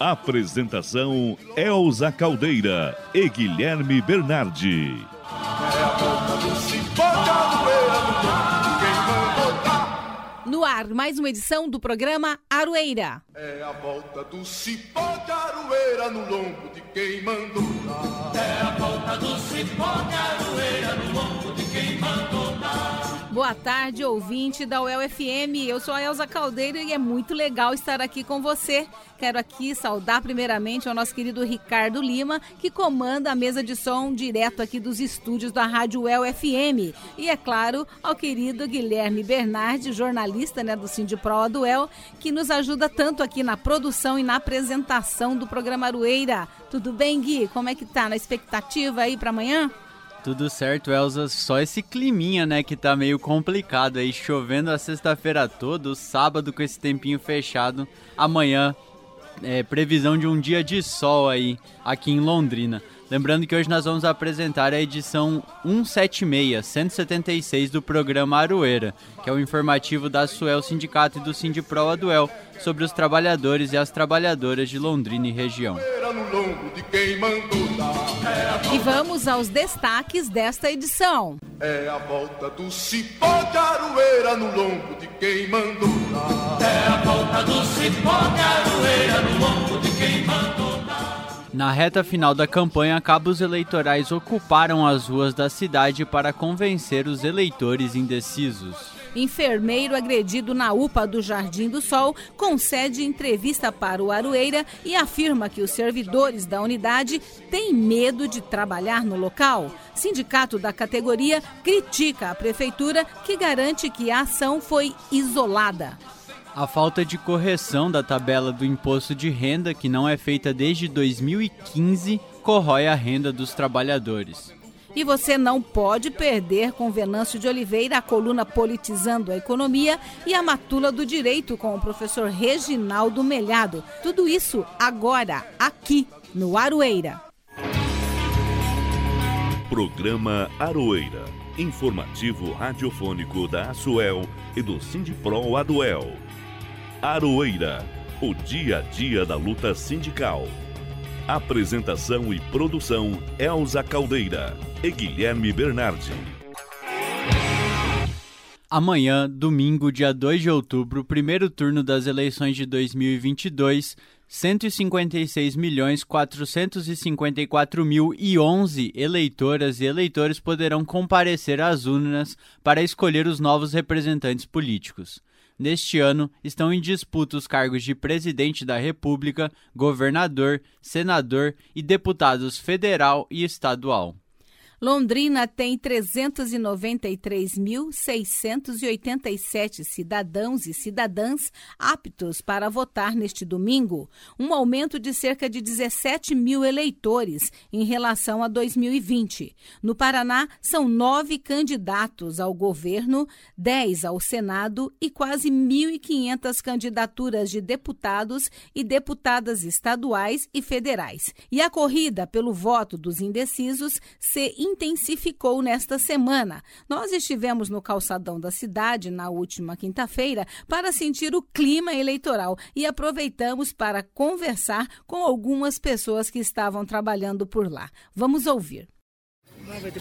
Apresentação Elza Caldeira e Guilherme Bernardi. É a volta do cipó de aroeira no lombo de quem mandou dar. No ar, mais uma edição do programa Aroeira. É a volta do cipó de aroeira no lombo de quem mandou dar. É a volta do cipó de aroeira no lombo de quem mandou. Boa tarde, ouvinte da UEL FM. Eu sou a Elza Caldeira e é muito legal estar aqui com você. Quero aqui saudar primeiramente ao nosso querido Ricardo Lima, que comanda a mesa de som direto aqui dos estúdios da Rádio UEL FM. E é claro, ao querido Guilherme Bernardi, jornalista né, do Sindipro do UEL, que nos ajuda tanto aqui na produção e na apresentação do programa Arueira. Tudo bem, Gui? Como é que tá na expectativa aí para amanhã? Tudo certo, Elza. Só esse climinha, né, que tá meio complicado aí, chovendo a sexta-feira toda, o sábado com esse tempinho fechado. Amanhã, é, previsão de um dia de sol aí, aqui em Londrina. Lembrando que hoje nós vamos apresentar a edição 176, 176 do programa Aroeira, que é o informativo da Suel Sindicato e do Sindipro Aduel sobre os trabalhadores e as trabalhadoras de Londrina e região. E vamos aos destaques desta edição. É a volta do cipó de aroeira no lombo de quem mandou dar. É a volta do cipó de aroeira no lombo de quem mandou. Na reta final da campanha, cabos eleitorais ocuparam as ruas da cidade para convencer os eleitores indecisos. Enfermeiro agredido na UPA do Jardim do Sol concede entrevista para o Aroeira e afirma que os servidores da unidade têm medo de trabalhar no local. Sindicato da categoria critica a prefeitura que garante que a ação foi isolada. A falta de correção da tabela do imposto de renda, que não é feita desde 2015, corrói a renda dos trabalhadores. E você não pode perder com Venâncio de Oliveira a coluna Politizando a Economia e a Matula do Direito com o professor Reginaldo Melhado. Tudo isso agora, aqui no Aroeira. Programa Aroeira. Informativo radiofônico da Asuel e do Sindipro Aduel. Aroeira. O dia a dia da luta sindical. Apresentação e produção Elza Caldeira e Guilherme Bernardi. Amanhã, domingo, dia 2 de outubro, primeiro turno das eleições de 2022, 156.454.011 eleitoras e eleitores poderão comparecer às urnas para escolher os novos representantes políticos. Neste ano, estão em disputa os cargos de presidente da República, governador, senador e deputados federal e estadual. Londrina tem 393.687 cidadãos e cidadãs aptos para votar neste domingo, um aumento de cerca de 17 mil eleitores em relação a 2020. No Paraná, são nove candidatos ao governo, dez ao Senado e quase 1.500 candidaturas de deputados e deputadas estaduais e federais. E a corrida pelo voto dos indecisos se intensificou nesta semana. Nós estivemos no calçadão da cidade na última quinta-feira para sentir o clima eleitoral e aproveitamos para conversar com algumas pessoas que estavam trabalhando por lá. Vamos ouvir.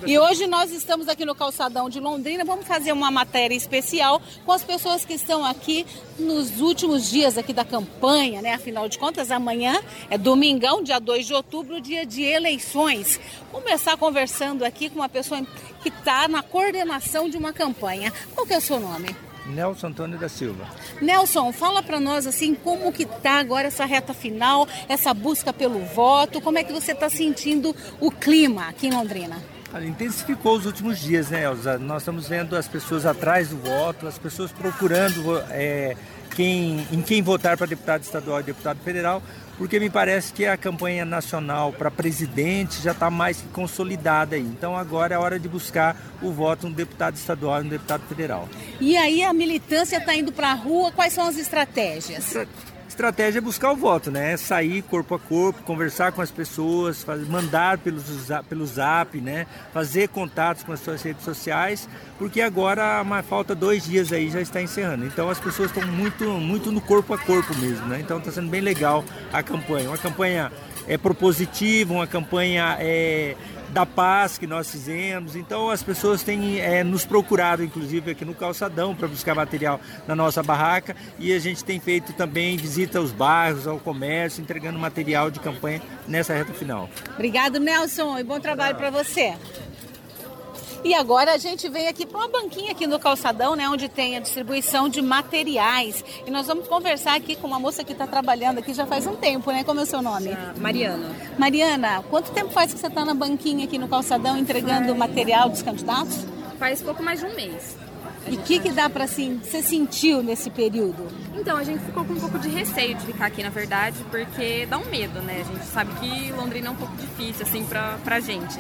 E hoje nós estamos aqui no calçadão de Londrina. Vamos fazer uma matéria especial com as pessoas que estão aqui nos últimos dias aqui da campanha, né? Afinal de contas, amanhã é domingão, dia 2 de outubro, dia de eleições. Começar conversando aqui com uma pessoa que está na coordenação de uma campanha. Qual que é o seu nome? Nelson Antônio da Silva. Nelson, fala para nós assim como que tá agora essa reta final, essa busca pelo voto, como é que você está sentindo o clima aqui em Londrina? Olha, intensificou os últimos dias, né, Elza? Nós estamos vendo as pessoas atrás do voto, as pessoas procurando é, quem, em quem votar para deputado estadual e deputado federal, porque me parece que a campanha nacional para presidente já está mais que consolidada aí. Então agora é hora de buscar o voto no deputado estadual e no deputado federal. E aí a militância está indo para a rua, quais são as estratégias? Estratégia é buscar o voto, né? É sair corpo a corpo, conversar com as pessoas, fazer, mandar pelos, pelo zap, né? Fazer contatos com as suas redes sociais, porque agora falta dois dias aí já está encerrando. Então as pessoas estão muito, muito no corpo a corpo mesmo, né? Então está sendo bem legal a campanha. Uma campanha é propositiva, uma campanha é, da paz que nós fizemos. Então as pessoas têm é, nos procurado, inclusive aqui no calçadão, para buscar material na nossa barraca e a gente tem feito também visita aos bairros, ao comércio, entregando material de campanha nessa reta final. Obrigado, Nelson, e bom trabalho para você. E agora a gente vem aqui para uma banquinha aqui no calçadão, né, onde tem a distribuição de materiais. E nós vamos conversar aqui com uma moça que está trabalhando aqui já faz um tempo, né? Como é o seu nome? Mariana. Mariana, quanto tempo faz que você está na banquinha aqui no calçadão entregando o material dos candidatos? Faz pouco mais de um mês. E o que, que dá para assim, você sentiu nesse período? Então, a gente ficou com um pouco de receio de ficar aqui, na verdade, porque dá um medo, né? A gente sabe que Londrina é um pouco difícil, assim, pra, pra gente.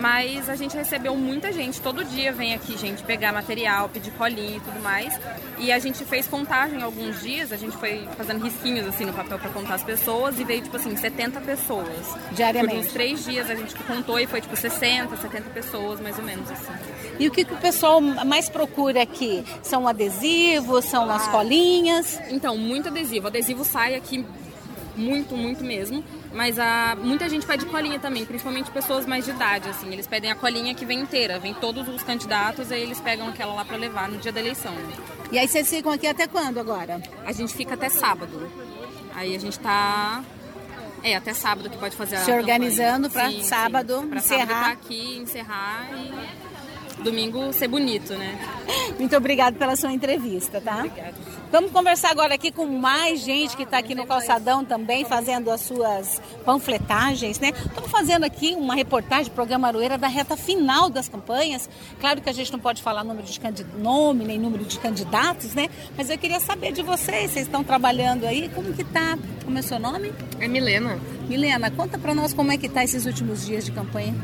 Mas a gente recebeu muita gente, todo dia vem aqui gente pegar material, pedir colinha e tudo mais. E a gente fez contagem alguns dias, a gente foi fazendo risquinhos assim no papel para contar as pessoas e veio tipo assim, 70 pessoas. Diariamente. Por uns três dias a gente contou e foi tipo 60, 70 pessoas mais ou menos assim. E o que, que o pessoal mais procura aqui? São adesivos, são as colinhas? Então, muito adesivo. O adesivo sai aqui muito, muito mesmo. Mas a, muita gente pede colinha também, principalmente pessoas mais de idade, assim. Eles pedem a colinha que vem inteira, vem todos os candidatos, aí eles pegam aquela lá para levar no dia da eleição. E aí vocês ficam aqui até quando agora? A gente fica até sábado. Aí a gente tá é, até sábado que pode fazer a Se organizando para sábado pra encerrar. Sábado tá aqui, encerrar e domingo ser bonito, né? Muito obrigada pela sua entrevista, tá? Obrigada. Vamos conversar agora aqui com mais gente que está aqui no calçadão também, fazendo as suas panfletagens, né? Estamos fazendo aqui uma reportagem, programa Aroeira, da reta final das campanhas. Claro que a gente não pode falar número de nome, nem número de candidatos, né? Mas eu queria saber de vocês, vocês estão trabalhando aí, como que tá? Como é o seu nome? É Milena. Milena, conta para nós como é que tá esses últimos dias de campanha.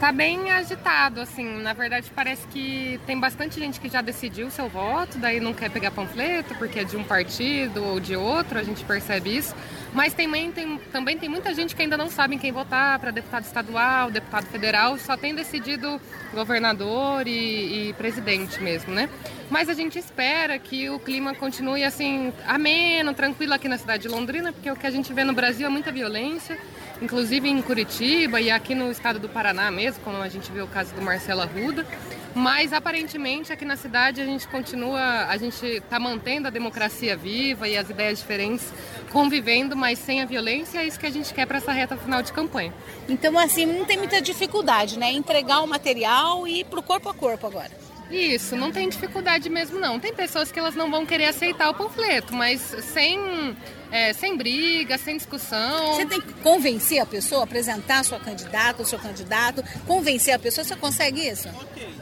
Tá bem agitado, assim. Na verdade, parece que tem bastante gente que já decidiu seu voto, daí não quer pegar panfleto porque é de um partido ou de outro, a gente percebe isso. Mas também tem, também tem muita gente que ainda não sabe em quem votar para deputado estadual, deputado federal, só tem decidido governador e, e presidente mesmo, né? Mas a gente espera que o clima continue assim, ameno, tranquilo aqui na cidade de Londrina, porque o que a gente vê no Brasil é muita violência inclusive em Curitiba e aqui no estado do Paraná mesmo, como a gente viu o caso do Marcelo Arruda. Mas aparentemente aqui na cidade a gente continua, a gente está mantendo a democracia viva e as ideias diferentes convivendo, mas sem a violência, é isso que a gente quer para essa reta final de campanha. Então, assim, não tem muita dificuldade, né? Entregar o material e ir pro corpo a corpo agora. Isso, não tem dificuldade mesmo não. Tem pessoas que elas não vão querer aceitar o panfleto, mas sem, é, sem briga, sem discussão. Você tem que convencer a pessoa, apresentar a sua candidata, o seu candidato, convencer a pessoa, você consegue isso?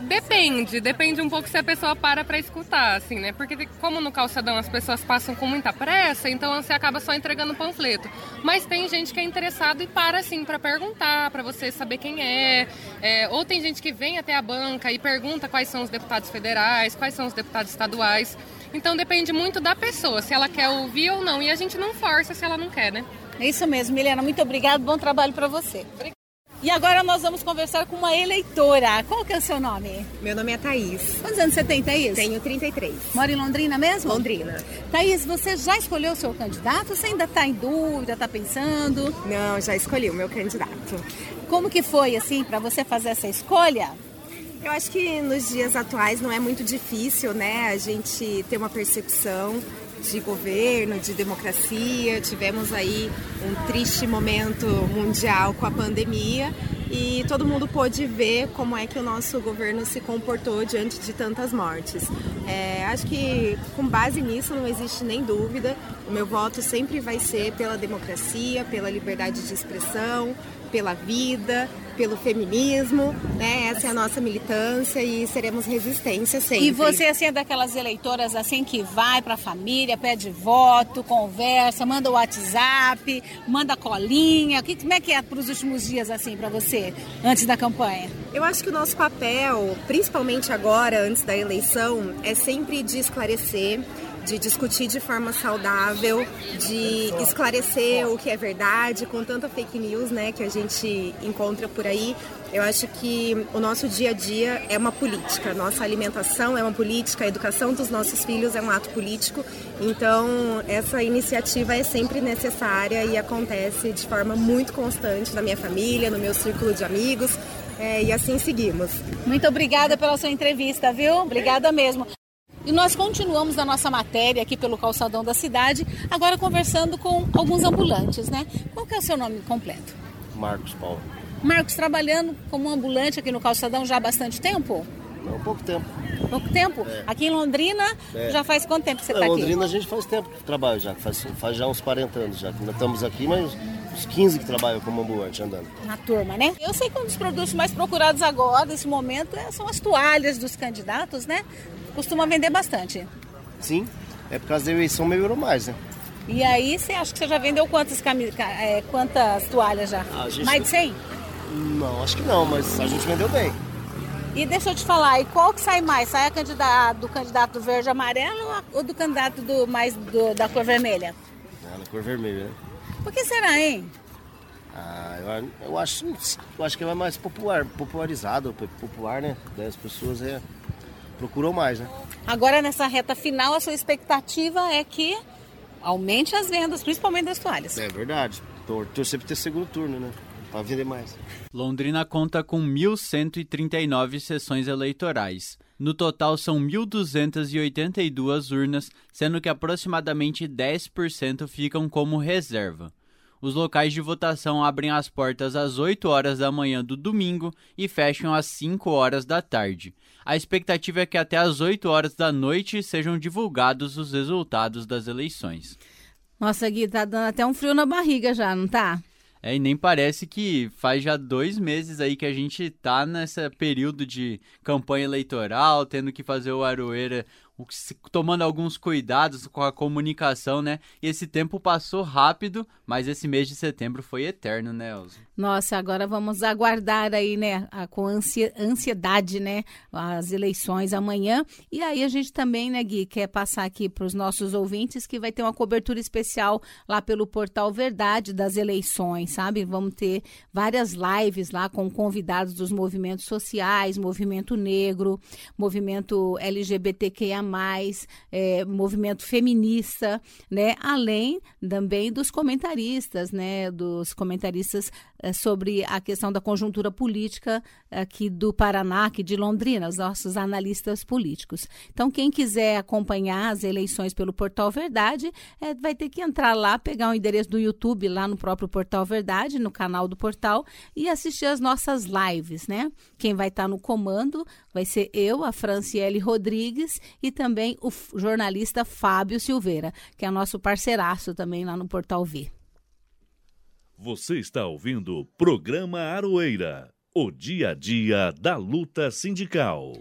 Depende, depende um pouco se a pessoa para para escutar, assim, né? Porque como no calçadão as pessoas passam com muita pressa, então você acaba só entregando o panfleto. Mas tem gente que é interessado e para, assim, para perguntar, para você saber quem é. é. Ou tem gente que vem até a banca e pergunta quais são os deputados federais, quais são os deputados estaduais. Então depende muito da pessoa, se ela quer ouvir ou não. E a gente não força se ela não quer, né? É isso mesmo, Milena. Muito obrigada. Bom trabalho para você. Obrigada. E agora nós vamos conversar com uma eleitora. Qual que é o seu nome? Meu nome é Thaís. Quantos anos você tem, Thaís? Tenho 33. Mora em Londrina mesmo? Londrina. Thaís, você já escolheu o seu candidato? Você ainda está em dúvida, está pensando? Não, já escolhi o meu candidato. Como que foi, assim, para você fazer essa escolha? Eu acho que nos dias atuais não é muito difícil, né, a gente ter uma percepção de governo, de democracia. Tivemos aí um triste momento mundial com a pandemia e todo mundo pôde ver como é que o nosso governo se comportou diante de tantas mortes. É, acho que com base nisso não existe nem dúvida. O meu voto sempre vai ser pela democracia, pela liberdade de expressão, pela vida, pelo feminismo, né? Essa é a nossa militância e seremos resistência sempre. E você assim é daquelas eleitoras assim que vai para a família, pede voto, conversa, manda o WhatsApp, manda colinha. Que, como é que é para os últimos dias assim para você antes da campanha? Eu acho que o nosso papel, principalmente agora antes da eleição, é sempre de esclarecer de discutir de forma saudável, de esclarecer o que é verdade, com tanta fake news né, que a gente encontra por aí. Eu acho que o nosso dia a dia é uma política, nossa alimentação é uma política, a educação dos nossos filhos é um ato político. Então, essa iniciativa é sempre necessária e acontece de forma muito constante na minha família, no meu círculo de amigos. É, e assim seguimos. Muito obrigada pela sua entrevista, viu? Obrigada mesmo. E nós continuamos a nossa matéria aqui pelo calçadão da cidade, agora conversando com alguns ambulantes, né? Qual que é o seu nome completo? Marcos Paulo. Marcos, trabalhando como ambulante aqui no calçadão já há bastante tempo? Não, pouco tempo. Pouco tempo? É. Aqui em Londrina, é. já faz quanto tempo que você está aqui? Em Londrina a gente faz tempo que trabalha já, faz, faz já uns 40 anos já. Ainda estamos aqui, mas uns 15 que trabalham como ambulante andando. Na turma, né? Eu sei que um dos produtos mais procurados agora, nesse momento, é, são as toalhas dos candidatos, né? Costuma vender bastante. Sim, é por causa da eleição melhorou mais, né? E aí, você acha que você já vendeu quantas, camis... é, quantas toalhas já? Gente... Mais de 100? Não, acho que não, mas a gente vendeu bem. E deixa eu te falar, e qual que sai mais? Sai a candidata, do candidato verde amarelo ou do candidato do mais do, da cor vermelha? Ah, da cor vermelha, né? Por que será, hein? Ah, eu, eu, acho, eu acho que é mais popular, popularizado, popular, né? As pessoas é procuram mais, né? Agora nessa reta final, a sua expectativa é que aumente as vendas, principalmente das toalhas. É verdade. Torcer para ter segundo turno, né? Para vender mais. Londrina conta com 1.139 sessões eleitorais. No total, são 1.282 urnas, sendo que aproximadamente 10% ficam como reserva. Os locais de votação abrem as portas às 8 horas da manhã do domingo e fecham às 5 horas da tarde. A expectativa é que até às 8 horas da noite sejam divulgados os resultados das eleições. Nossa, Gui, tá dando até um frio na barriga já, não tá? É, e nem parece que faz já dois meses aí que a gente tá nesse período de campanha eleitoral, tendo que fazer o Aroeira tomando alguns cuidados com a comunicação, né? E esse tempo passou rápido, mas esse mês de setembro foi eterno, né, Elza? Nossa, agora vamos aguardar aí, né, com ansiedade, né, as eleições amanhã. E aí a gente também, né, Gui, quer passar aqui para os nossos ouvintes que vai ter uma cobertura especial lá pelo portal Verdade das eleições, sabe? Vamos ter várias lives lá com convidados dos movimentos sociais, movimento negro, movimento LGBTQIA+, é, movimento feminista, né? Além também dos comentaristas, né? Dos comentaristas é, sobre a questão da conjuntura política aqui do Paraná, aqui de Londrina, os nossos analistas políticos. Então, quem quiser acompanhar as eleições pelo Portal Verdade, é, vai ter que entrar lá, pegar o endereço do YouTube lá no próprio Portal Verdade, no canal do portal, e assistir as nossas lives, né? Quem vai estar no comando vai ser eu, a Franciele Rodrigues, e também o jornalista Fábio Silveira, que é nosso parceiraço também lá no Portal V. Você está ouvindo o programa Aroeira, o dia a dia da luta sindical.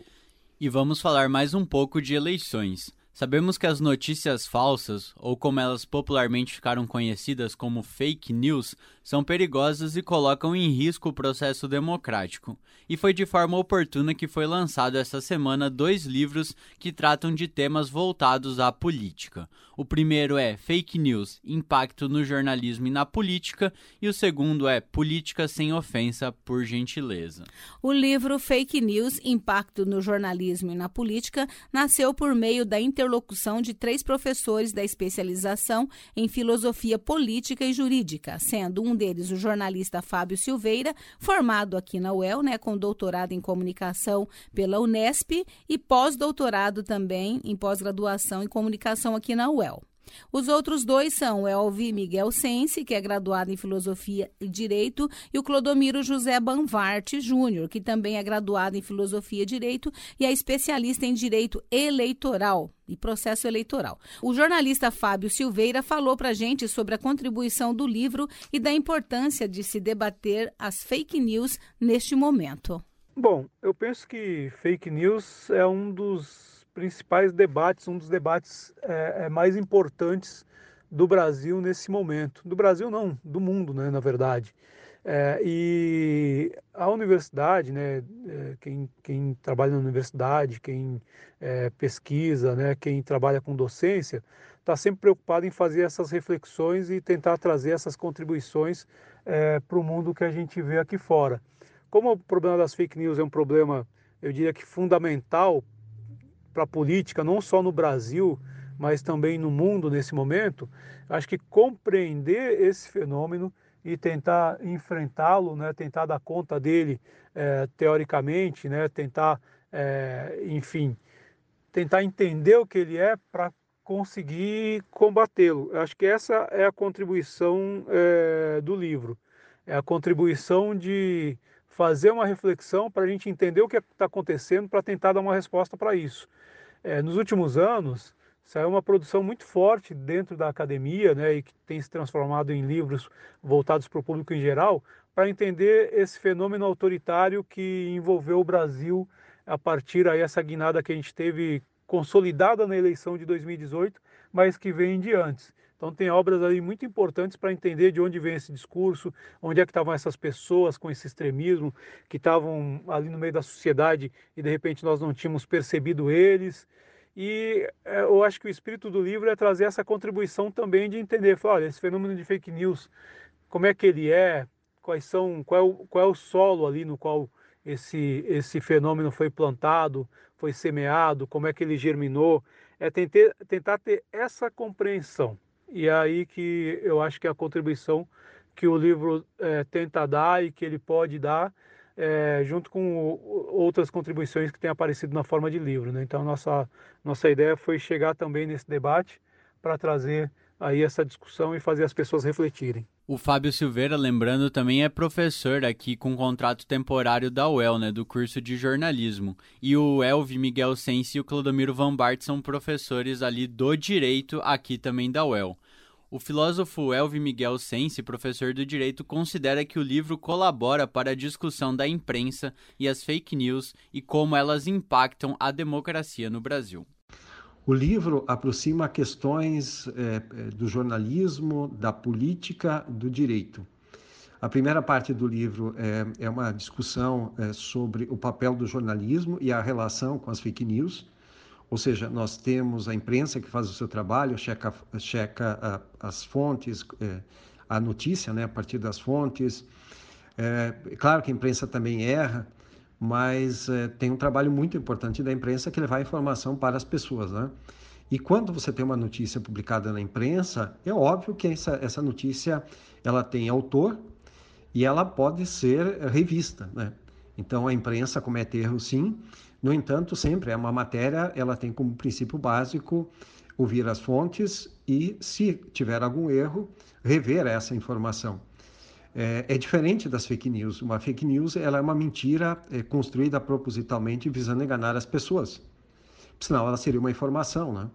E vamos falar mais um pouco de eleições. Sabemos que as notícias falsas, ou como elas popularmente ficaram conhecidas como fake news, são perigosas e colocam em risco o processo democrático. E foi de forma oportuna que foi lançado essa semana dois livros que tratam de temas voltados à política. O primeiro é Fake News: Impacto no jornalismo e na política, e o segundo é Política sem ofensa, por gentileza. O livro Fake News: Impacto no jornalismo e na política nasceu por meio da inter interlocução de três professores da especialização em filosofia política e jurídica, sendo um deles o jornalista Fábio Silveira, formado aqui na UEL, né, com doutorado em comunicação pela Unesp e pós-doutorado também em pós-graduação em comunicação aqui na UEL. Os outros dois são Elvi Miguel Sense, que é graduado em Filosofia e Direito, e o Clodomiro José Banvart Júnior, que também é graduado em Filosofia e Direito e é especialista em Direito Eleitoral e Processo Eleitoral. O jornalista Fábio Silveira falou para a gente sobre a contribuição do livro e da importância de se debater as fake news neste momento. Bom, eu penso que fake news é um dos principais debates, um dos debates é, é, mais importantes do Brasil nesse momento. Do Brasil não, do mundo, né, na verdade. É, e a universidade, né, é, quem, quem trabalha na universidade, quem é, pesquisa, né, quem trabalha com docência, está sempre preocupado em fazer essas reflexões e tentar trazer essas contribuições é, para o mundo que a gente vê aqui fora. Como o problema das fake news é um problema, eu diria que fundamental para a política, não só no Brasil, mas também no mundo nesse momento, acho que compreender esse fenômeno e tentar enfrentá-lo, né, tentar dar conta dele é, teoricamente, né, tentar, é, enfim, tentar entender o que ele é para conseguir combatê-lo. Acho que essa é a contribuição é, do livro, é a contribuição de fazer uma reflexão para a gente entender o que está acontecendo, para tentar dar uma resposta para isso. É, nos últimos anos, saiu uma produção muito forte dentro da academia, né, e que tem se transformado em livros voltados para o público em geral, para entender esse fenômeno autoritário que envolveu o Brasil a partir aí essa guinada que a gente teve consolidada na eleição de 2018, mas que vem de antes. Então tem obras aí muito importantes para entender de onde vem esse discurso, onde é que estavam essas pessoas com esse extremismo, que estavam ali no meio da sociedade e de repente nós não tínhamos percebido eles. E é, eu acho que o espírito do livro é trazer essa contribuição também de entender, falar, olha, esse fenômeno de fake news, como é que ele é, quais são, qual é o, qual é o solo ali no qual esse, esse fenômeno foi plantado, foi semeado, como é que ele germinou, é tentar, tentar ter essa compreensão. E é aí que eu acho que a contribuição que o livro é, tenta dar e que ele pode dar é, junto com outras contribuições que têm aparecido na forma de livro. Né? Então, nossa, nossa ideia foi chegar também nesse debate para trazer aí essa discussão e fazer as pessoas refletirem. O Fábio Silveira, lembrando, também é professor aqui com contrato temporário da UEL, né, do curso de jornalismo. E o Elvi Miguel Sense e o Clodomiro Van Bart são professores ali do direito aqui também da UEL. O filósofo Elvi Miguel Sense, professor do direito, considera que o livro colabora para a discussão da imprensa e as fake news e como elas impactam a democracia no Brasil. O livro aproxima questões é, do jornalismo, da política, do direito. A primeira parte do livro é, é uma discussão é, sobre o papel do jornalismo e a relação com as fake news. Ou seja, nós temos a imprensa que faz o seu trabalho, checa, checa a, as fontes, é, a notícia né, a partir das fontes. É, claro que a imprensa também erra, mas é, tem um trabalho muito importante da imprensa que levar a informação para as pessoas. Né? E quando você tem uma notícia publicada na imprensa, é óbvio que essa, essa notícia ela tem autor e ela pode ser revista. Né? Então a imprensa comete erro sim, no entanto, sempre é uma matéria, ela tem como princípio básico ouvir as fontes e, se tiver algum erro, rever essa informação. É, é diferente das fake news. Uma fake news ela é uma mentira é, construída propositalmente visando enganar as pessoas. Senão ela seria uma informação, né?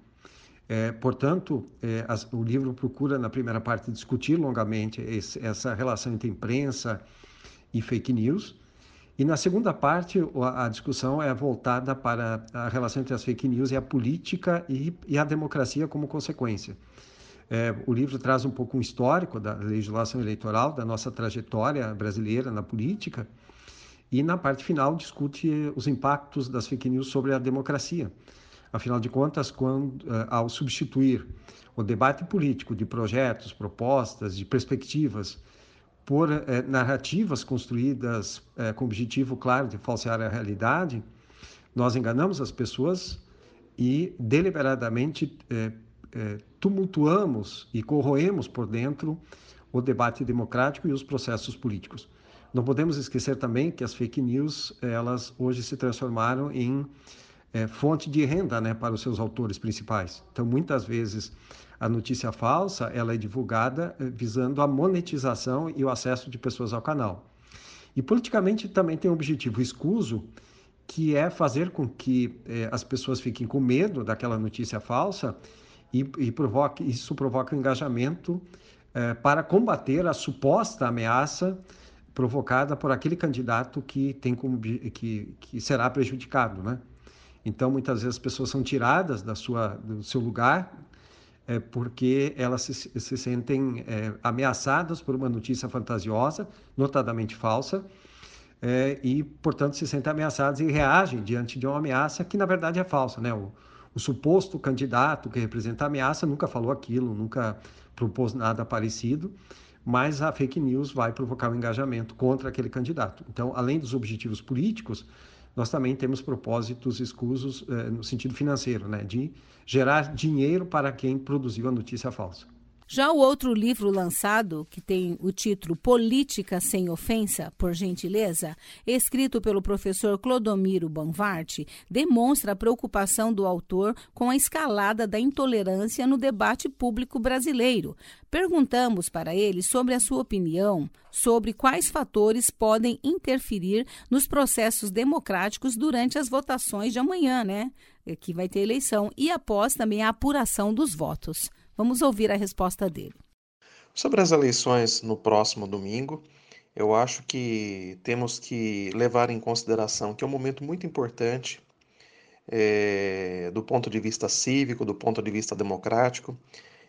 É, portanto, é, as, o livro procura, na primeira parte, discutir longamente esse, essa relação entre imprensa e fake news, e na segunda parte, a discussão é voltada para a relação entre as fake news e a política e, e a democracia como consequência. É, o livro traz um pouco um histórico da legislação eleitoral, da nossa trajetória brasileira na política, e na parte final discute os impactos das fake news sobre a democracia. Afinal de contas, quando, é, ao substituir o debate político de projetos, propostas, de perspectivas por é, narrativas construídas é, com o objetivo claro de falsear a realidade, nós enganamos as pessoas e deliberadamente é, tumultuamos e corroemos por dentro o debate democrático e os processos políticos. Não podemos esquecer também que as fake news, elas hoje se transformaram em é, fonte de renda né, para os seus autores principais. Então, muitas vezes, a notícia falsa ela é divulgada é, visando a monetização e o acesso de pessoas ao canal. E politicamente também tem um objetivo escuso, que é fazer com que é, as pessoas fiquem com medo daquela notícia falsa e, e provoque, isso provoca um engajamento é, para combater a suposta ameaça provocada por aquele candidato que tem como, que, que será prejudicado, né? Então muitas vezes as pessoas são tiradas da sua do seu lugar é, porque elas se, se sentem é, ameaçadas por uma notícia fantasiosa, notadamente falsa, é, e portanto se sentem ameaçadas e reagem diante de uma ameaça que na verdade é falsa, né? O, o suposto candidato que representa a ameaça nunca falou aquilo, nunca propôs nada parecido, mas a fake news vai provocar um engajamento contra aquele candidato. Então, além dos objetivos políticos, nós também temos propósitos escusos eh, no sentido financeiro, né, de gerar dinheiro para quem produziu a notícia falsa. Já o outro livro lançado, que tem o título Política Sem Ofensa, por gentileza, escrito pelo professor Clodomiro Banvart, demonstra a preocupação do autor com a escalada da intolerância no debate público brasileiro. Perguntamos para ele sobre a sua opinião sobre quais fatores podem interferir nos processos democráticos durante as votações de amanhã, né? Que vai ter eleição, e após também a apuração dos votos. Vamos ouvir a resposta dele. Sobre as eleições no próximo domingo, eu acho que temos que levar em consideração que é um momento muito importante é, do ponto de vista cívico, do ponto de vista democrático.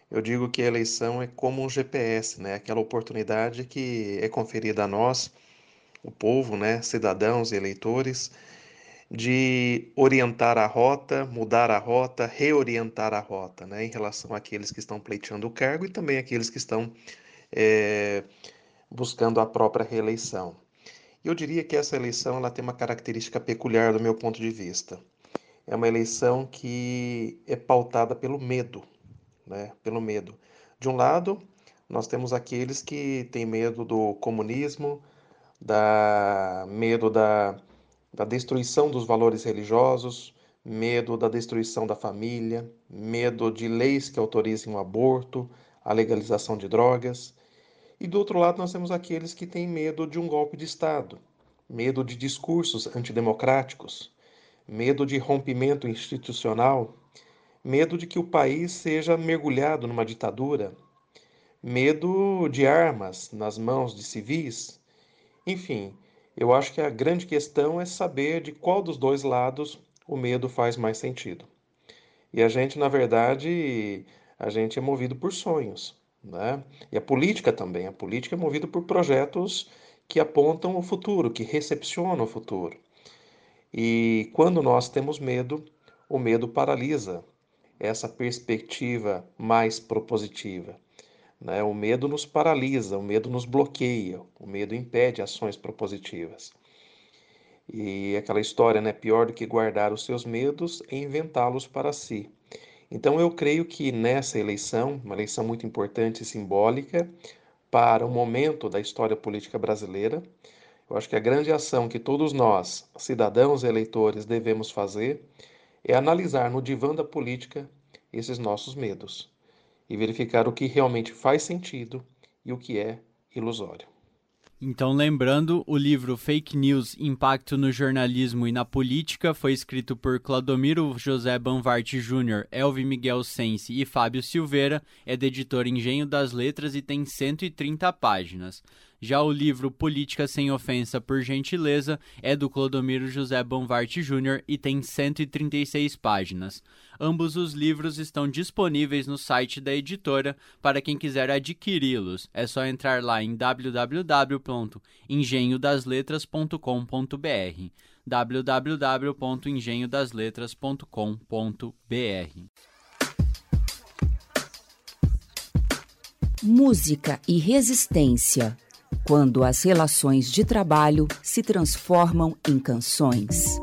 Eu digo que a eleição é como um GPS, né? aquela oportunidade que é conferida a nós, o povo, né? cidadãos e eleitores, de orientar a rota, mudar a rota, reorientar a rota, né, em relação àqueles que estão pleiteando o cargo e também aqueles que estão é, buscando a própria reeleição. Eu diria que essa eleição ela tem uma característica peculiar do meu ponto de vista. É uma eleição que é pautada pelo medo, né, pelo medo. De um lado, nós temos aqueles que têm medo do comunismo, da medo da da destruição dos valores religiosos, medo da destruição da família, medo de leis que autorizem o aborto, a legalização de drogas. E do outro lado, nós temos aqueles que têm medo de um golpe de Estado, medo de discursos antidemocráticos, medo de rompimento institucional, medo de que o país seja mergulhado numa ditadura, medo de armas nas mãos de civis. Enfim, eu acho que a grande questão é saber de qual dos dois lados o medo faz mais sentido. E a gente, na verdade, a gente é movido por sonhos, né? E a política também, a política é movida por projetos que apontam o futuro, que recepcionam o futuro. E quando nós temos medo, o medo paralisa essa perspectiva mais propositiva. Né? O medo nos paralisa, o medo nos bloqueia, o medo impede ações propositivas. E aquela história, né? Pior do que guardar os seus medos é inventá-los para si. Então eu creio que nessa eleição, uma eleição muito importante e simbólica para o momento da história política brasileira, eu acho que a grande ação que todos nós, cidadãos e eleitores, devemos fazer é analisar no divã da política esses nossos medos e verificar o que realmente faz sentido e o que é ilusório. Então, lembrando, o livro Fake News: Impacto no Jornalismo e na Política foi escrito por Claudomiro José Banvart Jr., Elvi Miguel Sense e Fábio Silveira, é da editora Engenho das Letras e tem 130 páginas. Já o livro Política Sem Ofensa por Gentileza é do Clodomiro José Bonvart Jr. e tem 136 páginas. Ambos os livros estão disponíveis no site da editora para quem quiser adquiri-los. É só entrar lá em www.engenhodasletras.com.br www.engenhodasletras.com.br Música e resistência quando as relações de trabalho se transformam em canções.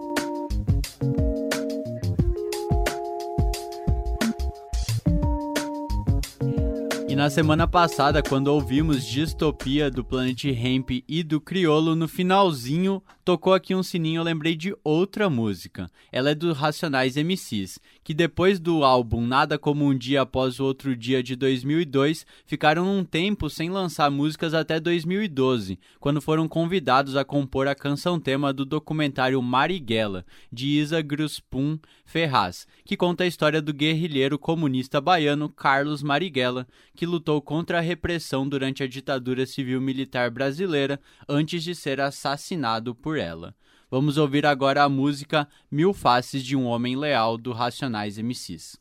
Na semana passada, quando ouvimos Distopia do Planet Hemp e do Criolo, no finalzinho Tocou aqui um sininho, eu lembrei de outra música. Ela é do Racionais MCs, que depois do álbum Nada Como Um Dia Após o Outro Dia de 2002, ficaram um tempo sem lançar músicas até 2012, quando foram convidados a compor a canção-tema do documentário Marighella, de Isa Gruspun Ferraz, que conta a história do guerrilheiro comunista baiano Carlos Marighella, que lutou contra a repressão durante a ditadura civil-militar brasileira antes de ser assassinado por ela. Vamos ouvir agora a música Mil Faces de um Homem Leal do Racionais MCs.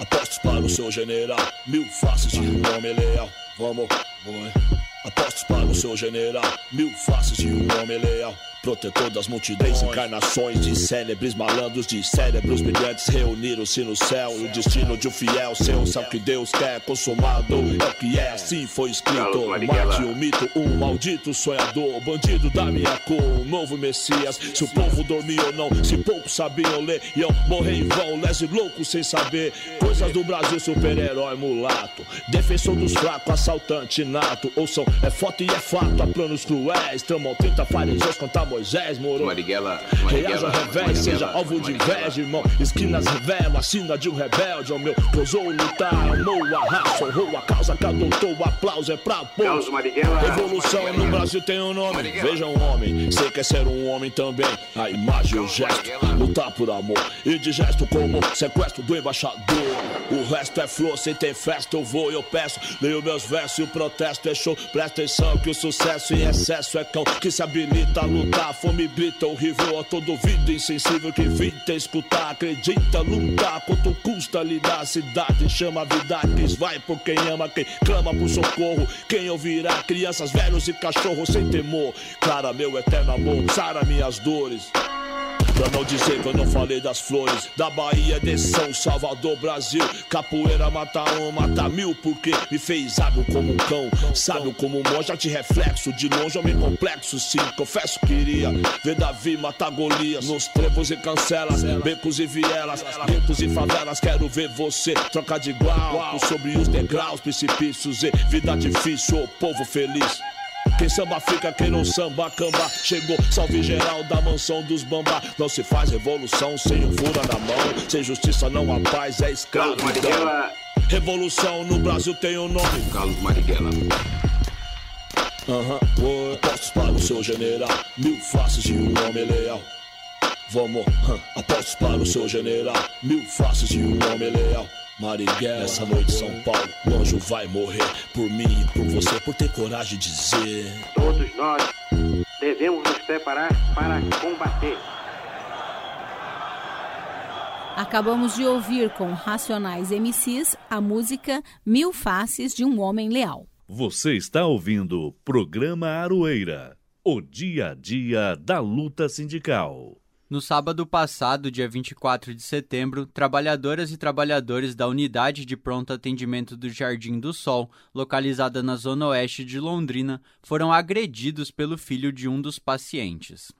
Apostos para o seu general, mil faces de um homem leal. Vamos, vamos. Apostos para o seu general, mil faces de um homem leal protetor das multidões, encarnações de célebres malandros, de cérebros brilhantes reuniram-se no céu. E o destino de um fiel seu, sabe que Deus quer consumado. É o que é, assim foi escrito. Mate um mito, um maldito sonhador, bandido da minha cor, um novo Messias. Se o povo dormia ou não, se poucos sabiam ler, iam morrer em vão, lese louco sem saber. Coisas do Brasil, super-herói mulato, defensor dos fracos, assaltante nato. Ouçam, é foto e é fato, há planos cruéis, tramam 30 fariseus contra Moisés morou. Marighella, Marighella, Reaja revés, seja alvo de inveja, irmão. Esquinas revela a sina de um rebelde, ó meu. Pousou lutar, amou a raça, honrou a causa que adotou. O aplauso é pra pôr. Revolução no Brasil tem um nome. Veja um homem, sei que é ser um homem também. A imagem, o gesto, lutar por amor. E de gesto como sequestro do embaixador. O resto é flor, sem ter festa eu vou eu peço. Leio meus versos e o protesto é show. Presta atenção que o sucesso em excesso é cão que se habilita a lutar a fome brita, horrível a todo ouvido insensível. Que evita escutar, acredita, lutar, quanto custa lidar cidade, chama a vida, que vai por quem ama, quem clama por socorro, quem ouvirá, crianças, velhos e cachorros sem temor, clara meu eterno amor, sara minhas dores. Pra não dizer que eu não falei das flores. Da Bahia de São Salvador, Brasil. Capoeira mata um, mata mil Porque me fez hábil como um cão. Sábio como um monge, te reflexo. De longe homem complexo, sim Confesso que iria ver Davi matar Golias. Nos trevos e cancelas, becos e vielas Guetos e favelas, quero ver você Trocar de igual, sobre os degraus Precipícios e vida difícil, o povo feliz quem samba fica, quem não samba, camba. Chegou, salve geral da mansão dos bamba. Não se faz revolução sem um fura na mão. Sem justiça não há paz, é escravo. Revolução no Brasil tem o um nome. Carlos Marighella. Aham, uhum. apostos para o seu general. Mil faces de um homem leal. Vamos, uh, apostos para o seu general. Mil faces de um homem leal. Marighella, essa noite São Paulo, o anjo vai morrer por mim e por você, por ter coragem de dizer. Todos nós devemos nos preparar para combater. Acabamos de ouvir com Racionais MCs a música Mil Faces de um Homem Leal. Você está ouvindo o programa Aroeira, o dia a dia da luta sindical. No sábado passado, dia 24 de setembro, trabalhadoras e trabalhadores da Unidade de Pronto Atendimento do Jardim do Sol, localizada na zona oeste de Londrina, foram agredidos pelo filho de um dos pacientes.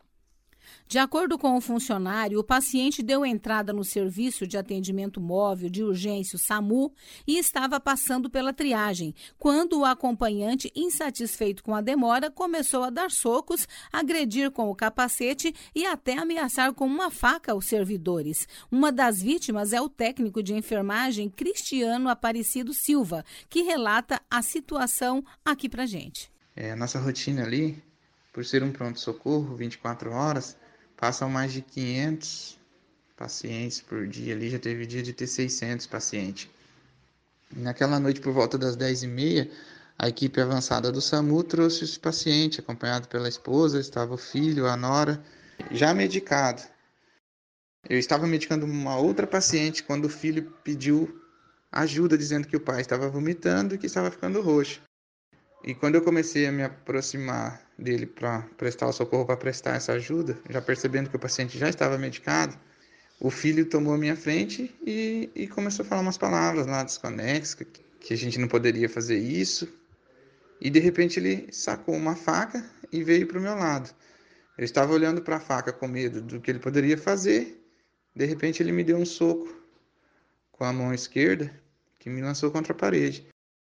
De acordo com o funcionário, o paciente deu entrada no serviço de atendimento móvel de urgência SAMU e estava passando pela triagem, quando o acompanhante, insatisfeito com a demora, começou a dar socos, agredir com o capacete e até ameaçar com uma faca os servidores. Uma das vítimas é o técnico de enfermagem Cristiano Aparecido Silva, que relata a situação aqui pra gente. É, a nossa rotina ali, por ser um pronto-socorro 24 horas, Passam mais de 500 pacientes por dia ali, já teve dia de ter 600 pacientes. Naquela noite, por volta das 10h30, a equipe avançada do SAMU trouxe esse paciente, acompanhado pela esposa, estava o filho, a nora, já medicado. Eu estava medicando uma outra paciente quando o filho pediu ajuda, dizendo que o pai estava vomitando e que estava ficando roxo. E quando eu comecei a me aproximar dele para prestar o socorro, para prestar essa ajuda, já percebendo que o paciente já estava medicado, o filho tomou a minha frente e, e começou a falar umas palavras lá desconexas, que, que a gente não poderia fazer isso. E de repente ele sacou uma faca e veio para o meu lado. Eu estava olhando para a faca com medo do que ele poderia fazer. De repente ele me deu um soco com a mão esquerda que me lançou contra a parede.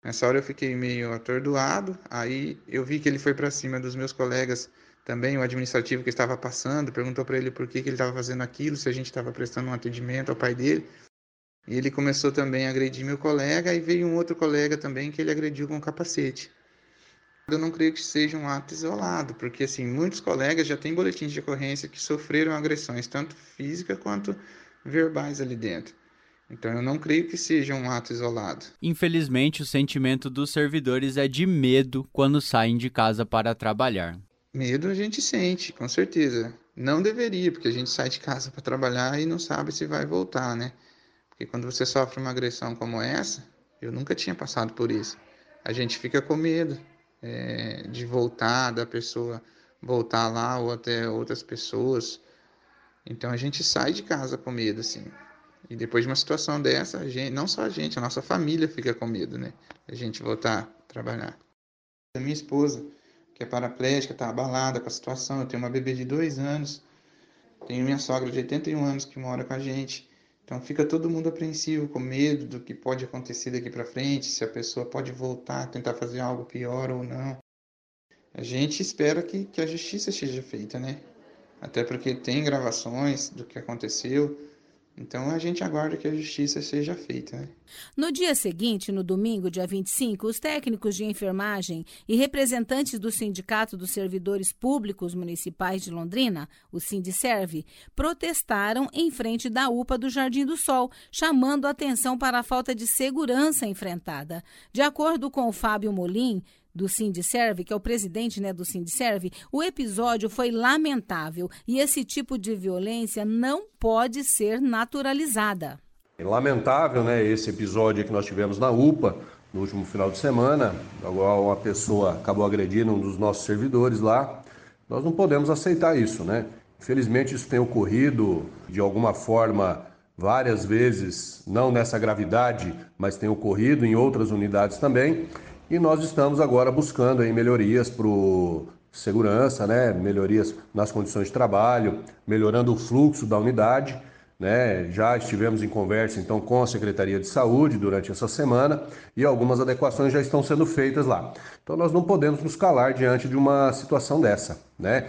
Nessa hora eu fiquei meio atordoado, aí eu vi que ele foi para cima dos meus colegas também, o administrativo que estava passando, perguntou para ele por que, que ele estava fazendo aquilo, se a gente estava prestando um atendimento ao pai dele. E ele começou também a agredir meu colega, e veio um outro colega também que ele agrediu com capacete. Eu não creio que seja um ato isolado, porque assim, muitos colegas já têm boletins de ocorrência que sofreram agressões, tanto físicas quanto verbais ali dentro. Então eu não creio que seja um ato isolado. Infelizmente, o sentimento dos servidores é de medo quando saem de casa para trabalhar. Medo a gente sente, com certeza. Não deveria, porque a gente sai de casa para trabalhar e não sabe se vai voltar, né? Porque quando você sofre uma agressão como essa, eu nunca tinha passado por isso. A gente fica com medo é, de voltar, da pessoa voltar lá ou até outras pessoas. Então a gente sai de casa com medo, assim. E depois de uma situação dessa, a gente, não só a gente, a nossa família fica com medo, né? A gente voltar a trabalhar. A minha esposa, que é paraplégica, está abalada com a situação. Eu tenho uma bebê de dois anos, tenho minha sogra de 81 anos que mora com a gente. Então fica todo mundo apreensivo, com medo do que pode acontecer daqui para frente, se a pessoa pode voltar, tentar fazer algo pior ou não. A gente espera que, que a justiça seja feita, né? Até porque tem gravações do que aconteceu então a gente aguarda que a justiça seja feita. Né? No dia seguinte, no domingo, dia 25, os técnicos de enfermagem e representantes do Sindicato dos Servidores Públicos Municipais de Londrina, o Sindicerve, protestaram em frente da UPA do Jardim do Sol, chamando atenção para a falta de segurança enfrentada. De acordo com o Fábio Molim, do Sindicerve, que é o presidente né, do Sindicerve, o episódio foi lamentável e esse tipo de violência não pode ser naturalizada. É lamentável né, esse episódio que nós tivemos na UPA no último final de semana, agora uma pessoa acabou agredindo um dos nossos servidores lá. Nós não podemos aceitar isso, né? Infelizmente isso tem ocorrido de alguma forma várias vezes, não nessa gravidade, mas tem ocorrido em outras unidades também. E nós estamos agora buscando aí melhorias para segurança, né? melhorias nas condições de trabalho, melhorando o fluxo da unidade. Né? Já estivemos em conversa então com a Secretaria de Saúde durante essa semana e algumas adequações já estão sendo feitas lá. Então nós não podemos nos calar diante de uma situação dessa, né?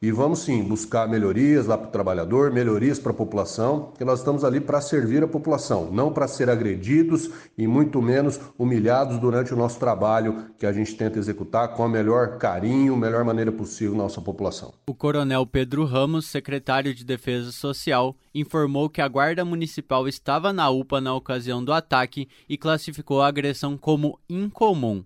E vamos sim buscar melhorias lá para o trabalhador, melhorias para a população, porque nós estamos ali para servir a população, não para ser agredidos e muito menos humilhados durante o nosso trabalho que a gente tenta executar com a melhor carinho, melhor maneira possível nossa população. O coronel Pedro Ramos, secretário de Defesa Social, informou que a Guarda Municipal estava na UPA na ocasião do ataque e classificou a agressão como incomum.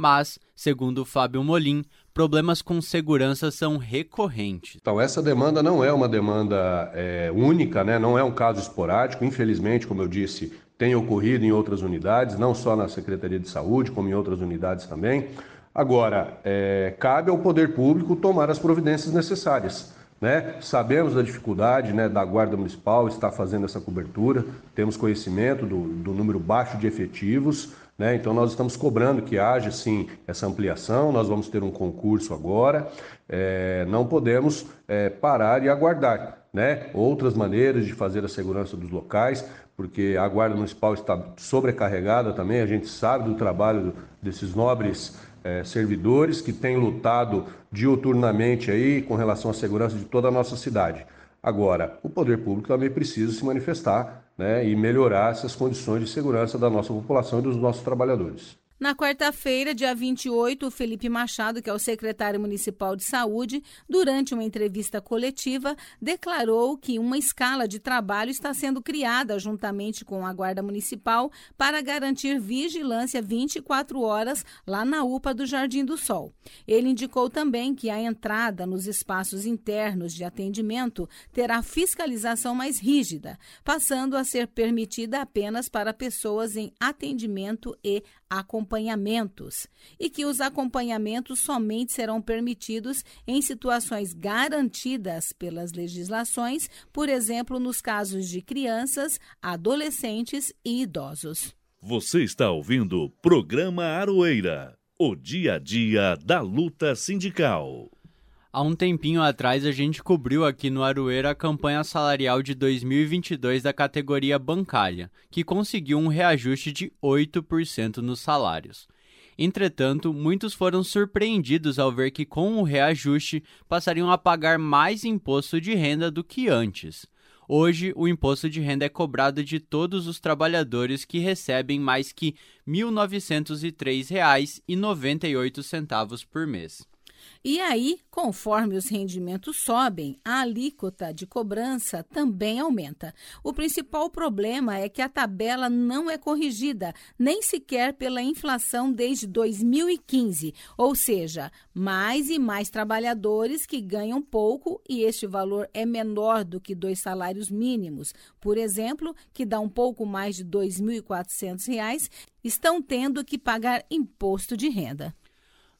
Mas, segundo Fábio Molim, problemas com segurança são recorrentes. Então, essa demanda não é uma demanda é, única, né? não é um caso esporádico. Infelizmente, como eu disse, tem ocorrido em outras unidades, não só na Secretaria de Saúde, como em outras unidades também. Agora, é, cabe ao poder público tomar as providências necessárias. Né? Sabemos da dificuldade né, da Guarda Municipal estar fazendo essa cobertura, temos conhecimento do, do número baixo de efetivos, né? Então, nós estamos cobrando que haja, sim, essa ampliação. Nós vamos ter um concurso agora. É, não podemos é, parar e aguardar né? outras maneiras de fazer a segurança dos locais, porque a Guarda Municipal está sobrecarregada também. A gente sabe do trabalho desses nobres é, servidores que têm lutado diuturnamente aí com relação à segurança de toda a nossa cidade. Agora, o poder público também precisa se manifestar né, e melhorar essas condições de segurança da nossa população e dos nossos trabalhadores. Na quarta-feira, dia 28, o Felipe Machado, que é o secretário municipal de saúde, durante uma entrevista coletiva, declarou que uma escala de trabalho está sendo criada juntamente com a Guarda Municipal para garantir vigilância 24 horas lá na UPA do Jardim do Sol. Ele indicou também que a entrada nos espaços internos de atendimento terá fiscalização mais rígida, passando a ser permitida apenas para pessoas em atendimento e acompanhamentos e que os acompanhamentos somente serão permitidos em situações garantidas pelas legislações, por exemplo, nos casos de crianças, adolescentes e idosos. Você está ouvindo o programa Aroeira, o dia a dia da luta sindical. Há um tempinho atrás a gente cobriu aqui no Aroeira a campanha salarial de 2022 da categoria bancária, que conseguiu um reajuste de 8% nos salários. Entretanto, muitos foram surpreendidos ao ver que, com o reajuste, passariam a pagar mais imposto de renda do que antes. Hoje, o imposto de renda é cobrado de todos os trabalhadores que recebem mais que R$ 1.903,98 por mês. E aí, conforme os rendimentos sobem, a alíquota de cobrança também aumenta. O principal problema é que a tabela não é corrigida, nem sequer pela inflação desde 2015, ou seja, mais e mais trabalhadores que ganham pouco e este valor é menor do que dois salários mínimos, por exemplo, que dá um pouco mais de R$ 2.400, estão tendo que pagar imposto de renda.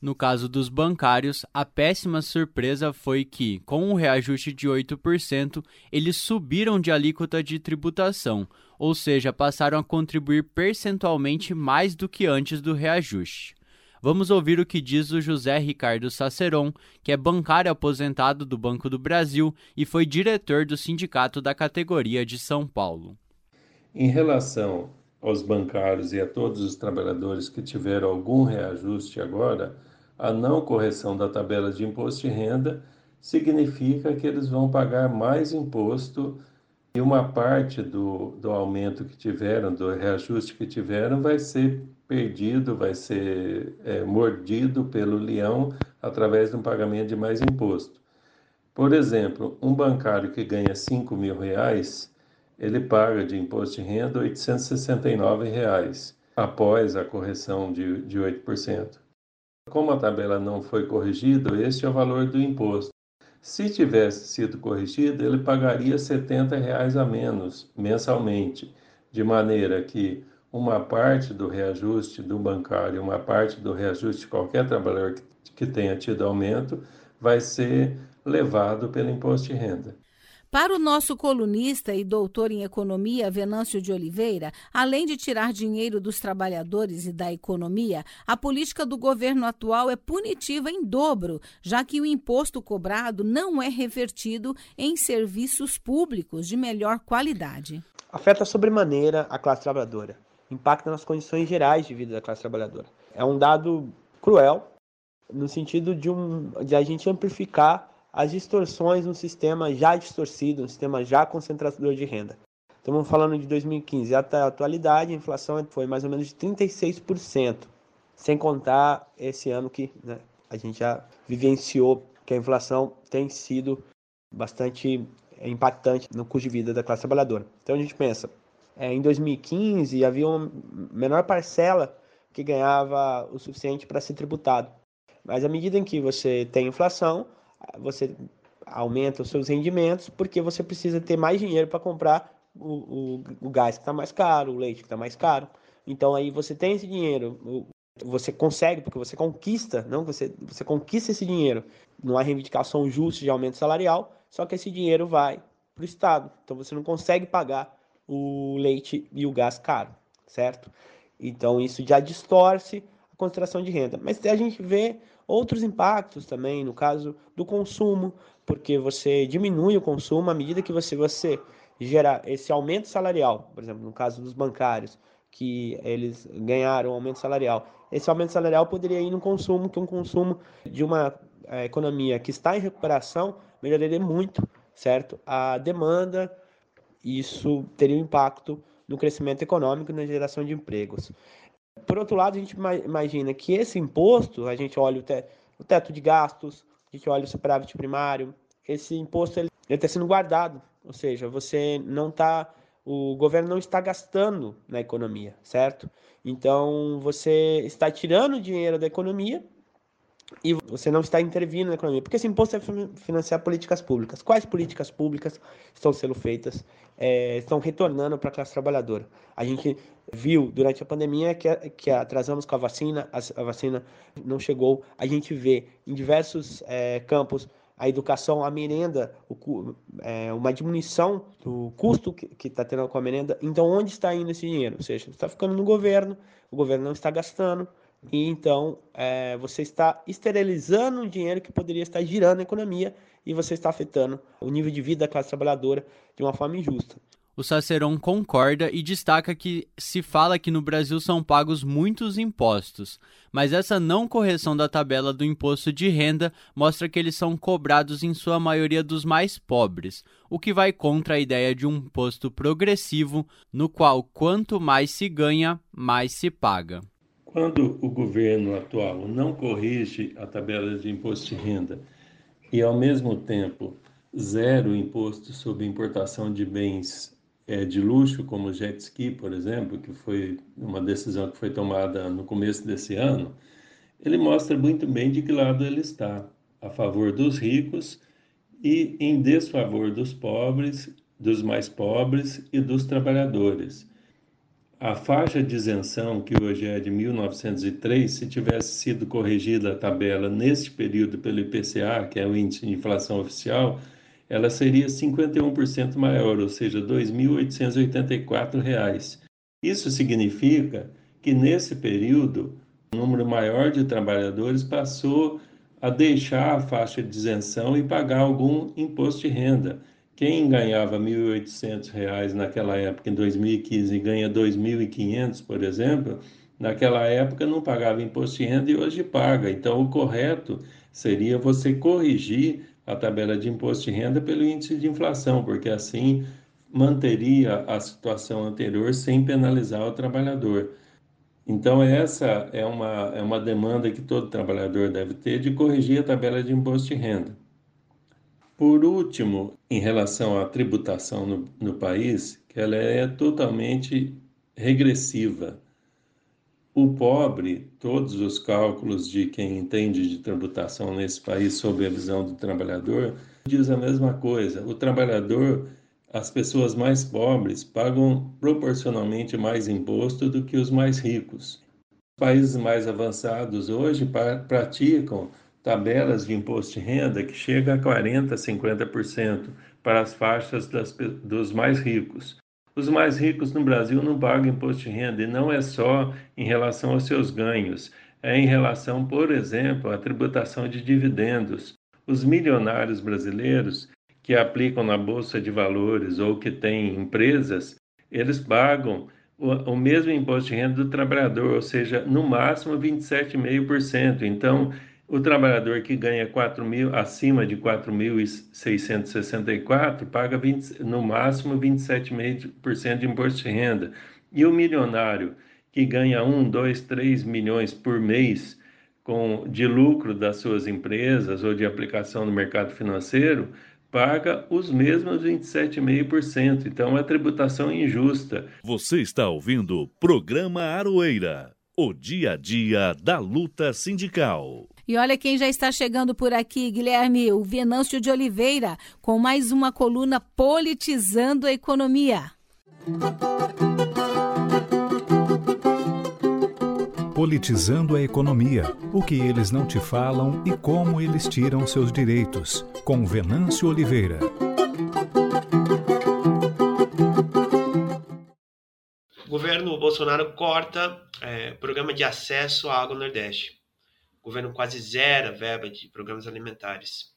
No caso dos bancários, a péssima surpresa foi que, com o reajuste de 8%, eles subiram de alíquota de tributação, ou seja, passaram a contribuir percentualmente mais do que antes do reajuste. Vamos ouvir o que diz o José Ricardo Saceron, que é bancário aposentado do Banco do Brasil e foi diretor do sindicato da categoria de São Paulo. Em relação aos bancários e a todos os trabalhadores que tiveram algum reajuste agora, a não correção da tabela de imposto de renda significa que eles vão pagar mais imposto e uma parte do, do aumento que tiveram, do reajuste que tiveram, vai ser perdido, vai ser é, mordido pelo leão através de um pagamento de mais imposto. Por exemplo, um bancário que ganha 5 mil reais, ele paga de imposto de renda 869 reais, após a correção de, de 8%. Como a tabela não foi corrigida, este é o valor do imposto. Se tivesse sido corrigido, ele pagaria 70 reais a menos mensalmente, de maneira que uma parte do reajuste do bancário, uma parte do reajuste de qualquer trabalhador que tenha tido aumento, vai ser levado pelo imposto de renda. Para o nosso colunista e doutor em economia, Venâncio de Oliveira, além de tirar dinheiro dos trabalhadores e da economia, a política do governo atual é punitiva em dobro, já que o imposto cobrado não é revertido em serviços públicos de melhor qualidade. Afeta sobremaneira a classe trabalhadora, impacta nas condições gerais de vida da classe trabalhadora. É um dado cruel, no sentido de, um, de a gente amplificar as distorções no sistema já distorcido, no sistema já concentrador de renda. Estamos falando de 2015. Até a atualidade, a inflação foi mais ou menos de 36%, sem contar esse ano que né, a gente já vivenciou que a inflação tem sido bastante impactante no custo de vida da classe trabalhadora. Então a gente pensa, é, em 2015 havia uma menor parcela que ganhava o suficiente para ser tributado. Mas à medida em que você tem inflação, você aumenta os seus rendimentos porque você precisa ter mais dinheiro para comprar o, o, o, gás que está mais caro, o leite que está mais caro. Então aí você tem esse dinheiro, você consegue, porque você conquista, não você, você conquista esse dinheiro numa reivindicação justa de aumento salarial, só que esse dinheiro vai para o Estado. Então você não consegue pagar o leite e o gás caro, certo? Então isso já distorce a concentração de renda. Mas a gente vê outros impactos também, no caso do consumo, porque você diminui o consumo à medida que você, você gera esse aumento salarial, por exemplo, no caso dos bancários, que eles ganharam aumento salarial. Esse aumento salarial poderia ir no consumo, que um consumo de uma é, economia que está em recuperação melhoraria muito, certo? A demanda, isso teria um impacto no crescimento econômico e na geração de empregos. Por outro lado, a gente imagina que esse imposto, a gente olha o, te, o teto de gastos, a gente olha o superávit primário, esse imposto ele está sendo guardado, ou seja, você não está, o governo não está gastando na economia, certo? Então você está tirando dinheiro da economia e você não está intervindo na economia, porque esse imposto é financiar políticas públicas. Quais políticas públicas estão sendo feitas, é, estão retornando para a classe trabalhadora? A gente viu durante a pandemia que, que atrasamos com a vacina, a, a vacina não chegou. A gente vê em diversos é, campos a educação, a merenda, o, é, uma diminuição do custo que está tendo com a merenda. Então, onde está indo esse dinheiro? Ou seja, está ficando no governo, o governo não está gastando, E então é, você está esterilizando um dinheiro que poderia estar girando na economia e você está afetando o nível de vida da classe trabalhadora de uma forma injusta. O Saceron concorda e destaca que se fala que no Brasil são pagos muitos impostos, mas essa não correção da tabela do imposto de renda mostra que eles são cobrados em sua maioria dos mais pobres, o que vai contra a ideia de um imposto progressivo, no qual quanto mais se ganha, mais se paga. Quando o governo atual não corrige a tabela de imposto de renda e, ao mesmo tempo, zero imposto sobre importação de bens é, de luxo, como jet ski, por exemplo, que foi uma decisão que foi tomada no começo desse ano, ele mostra muito bem de que lado ele está, a favor dos ricos e em desfavor dos pobres, dos mais pobres e dos trabalhadores. A faixa de isenção, que hoje é de 1903, se tivesse sido corrigida a tabela neste período pelo IPCA, que é o índice de inflação oficial, ela seria 51% maior, ou seja, R$ 2.884. Isso significa que nesse período, um número maior de trabalhadores passou a deixar a faixa de isenção e pagar algum imposto de renda. Quem ganhava R$ 1.800 naquela época, em 2015, e ganha R$ 2.500, por exemplo, naquela época não pagava imposto de renda e hoje paga. Então, o correto seria você corrigir a tabela de imposto de renda pelo índice de inflação, porque assim manteria a situação anterior sem penalizar o trabalhador. Então, essa é uma, é uma demanda que todo trabalhador deve ter de corrigir a tabela de imposto de renda. Por último, em relação à tributação no, no país, que ela é totalmente regressiva. O pobre, todos os cálculos de quem entende de tributação nesse país sob a visão do trabalhador, diz a mesma coisa. O trabalhador, as pessoas mais pobres, pagam proporcionalmente mais imposto do que os mais ricos. Países mais avançados hoje praticam tabelas de imposto de renda que chega a 40%, 50% para as faixas das, dos mais ricos. Os mais ricos no Brasil não pagam imposto de renda e não é só em relação aos seus ganhos, é em relação, por exemplo, à tributação de dividendos. Os milionários brasileiros que aplicam na bolsa de valores ou que têm empresas, eles pagam o, o mesmo imposto de renda do trabalhador, ou seja, no máximo 27,5%. Então, o trabalhador que ganha 4 mil, acima de 4.664 paga 20, no máximo 27,5% de imposto de renda. E o milionário que ganha 1, 2, 3 milhões por mês com, de lucro das suas empresas ou de aplicação no mercado financeiro, paga os mesmos 27,5%. Então é tributação injusta. Você está ouvindo o programa Aroeira, o dia a dia da luta sindical. E olha quem já está chegando por aqui, Guilherme, o Venâncio de Oliveira, com mais uma coluna Politizando a Economia. Politizando a Economia, o que eles não te falam e como eles tiram seus direitos, com Venâncio Oliveira. O governo Bolsonaro corta é, programa de acesso à água Nordeste. O governo quase zera verba de programas alimentares.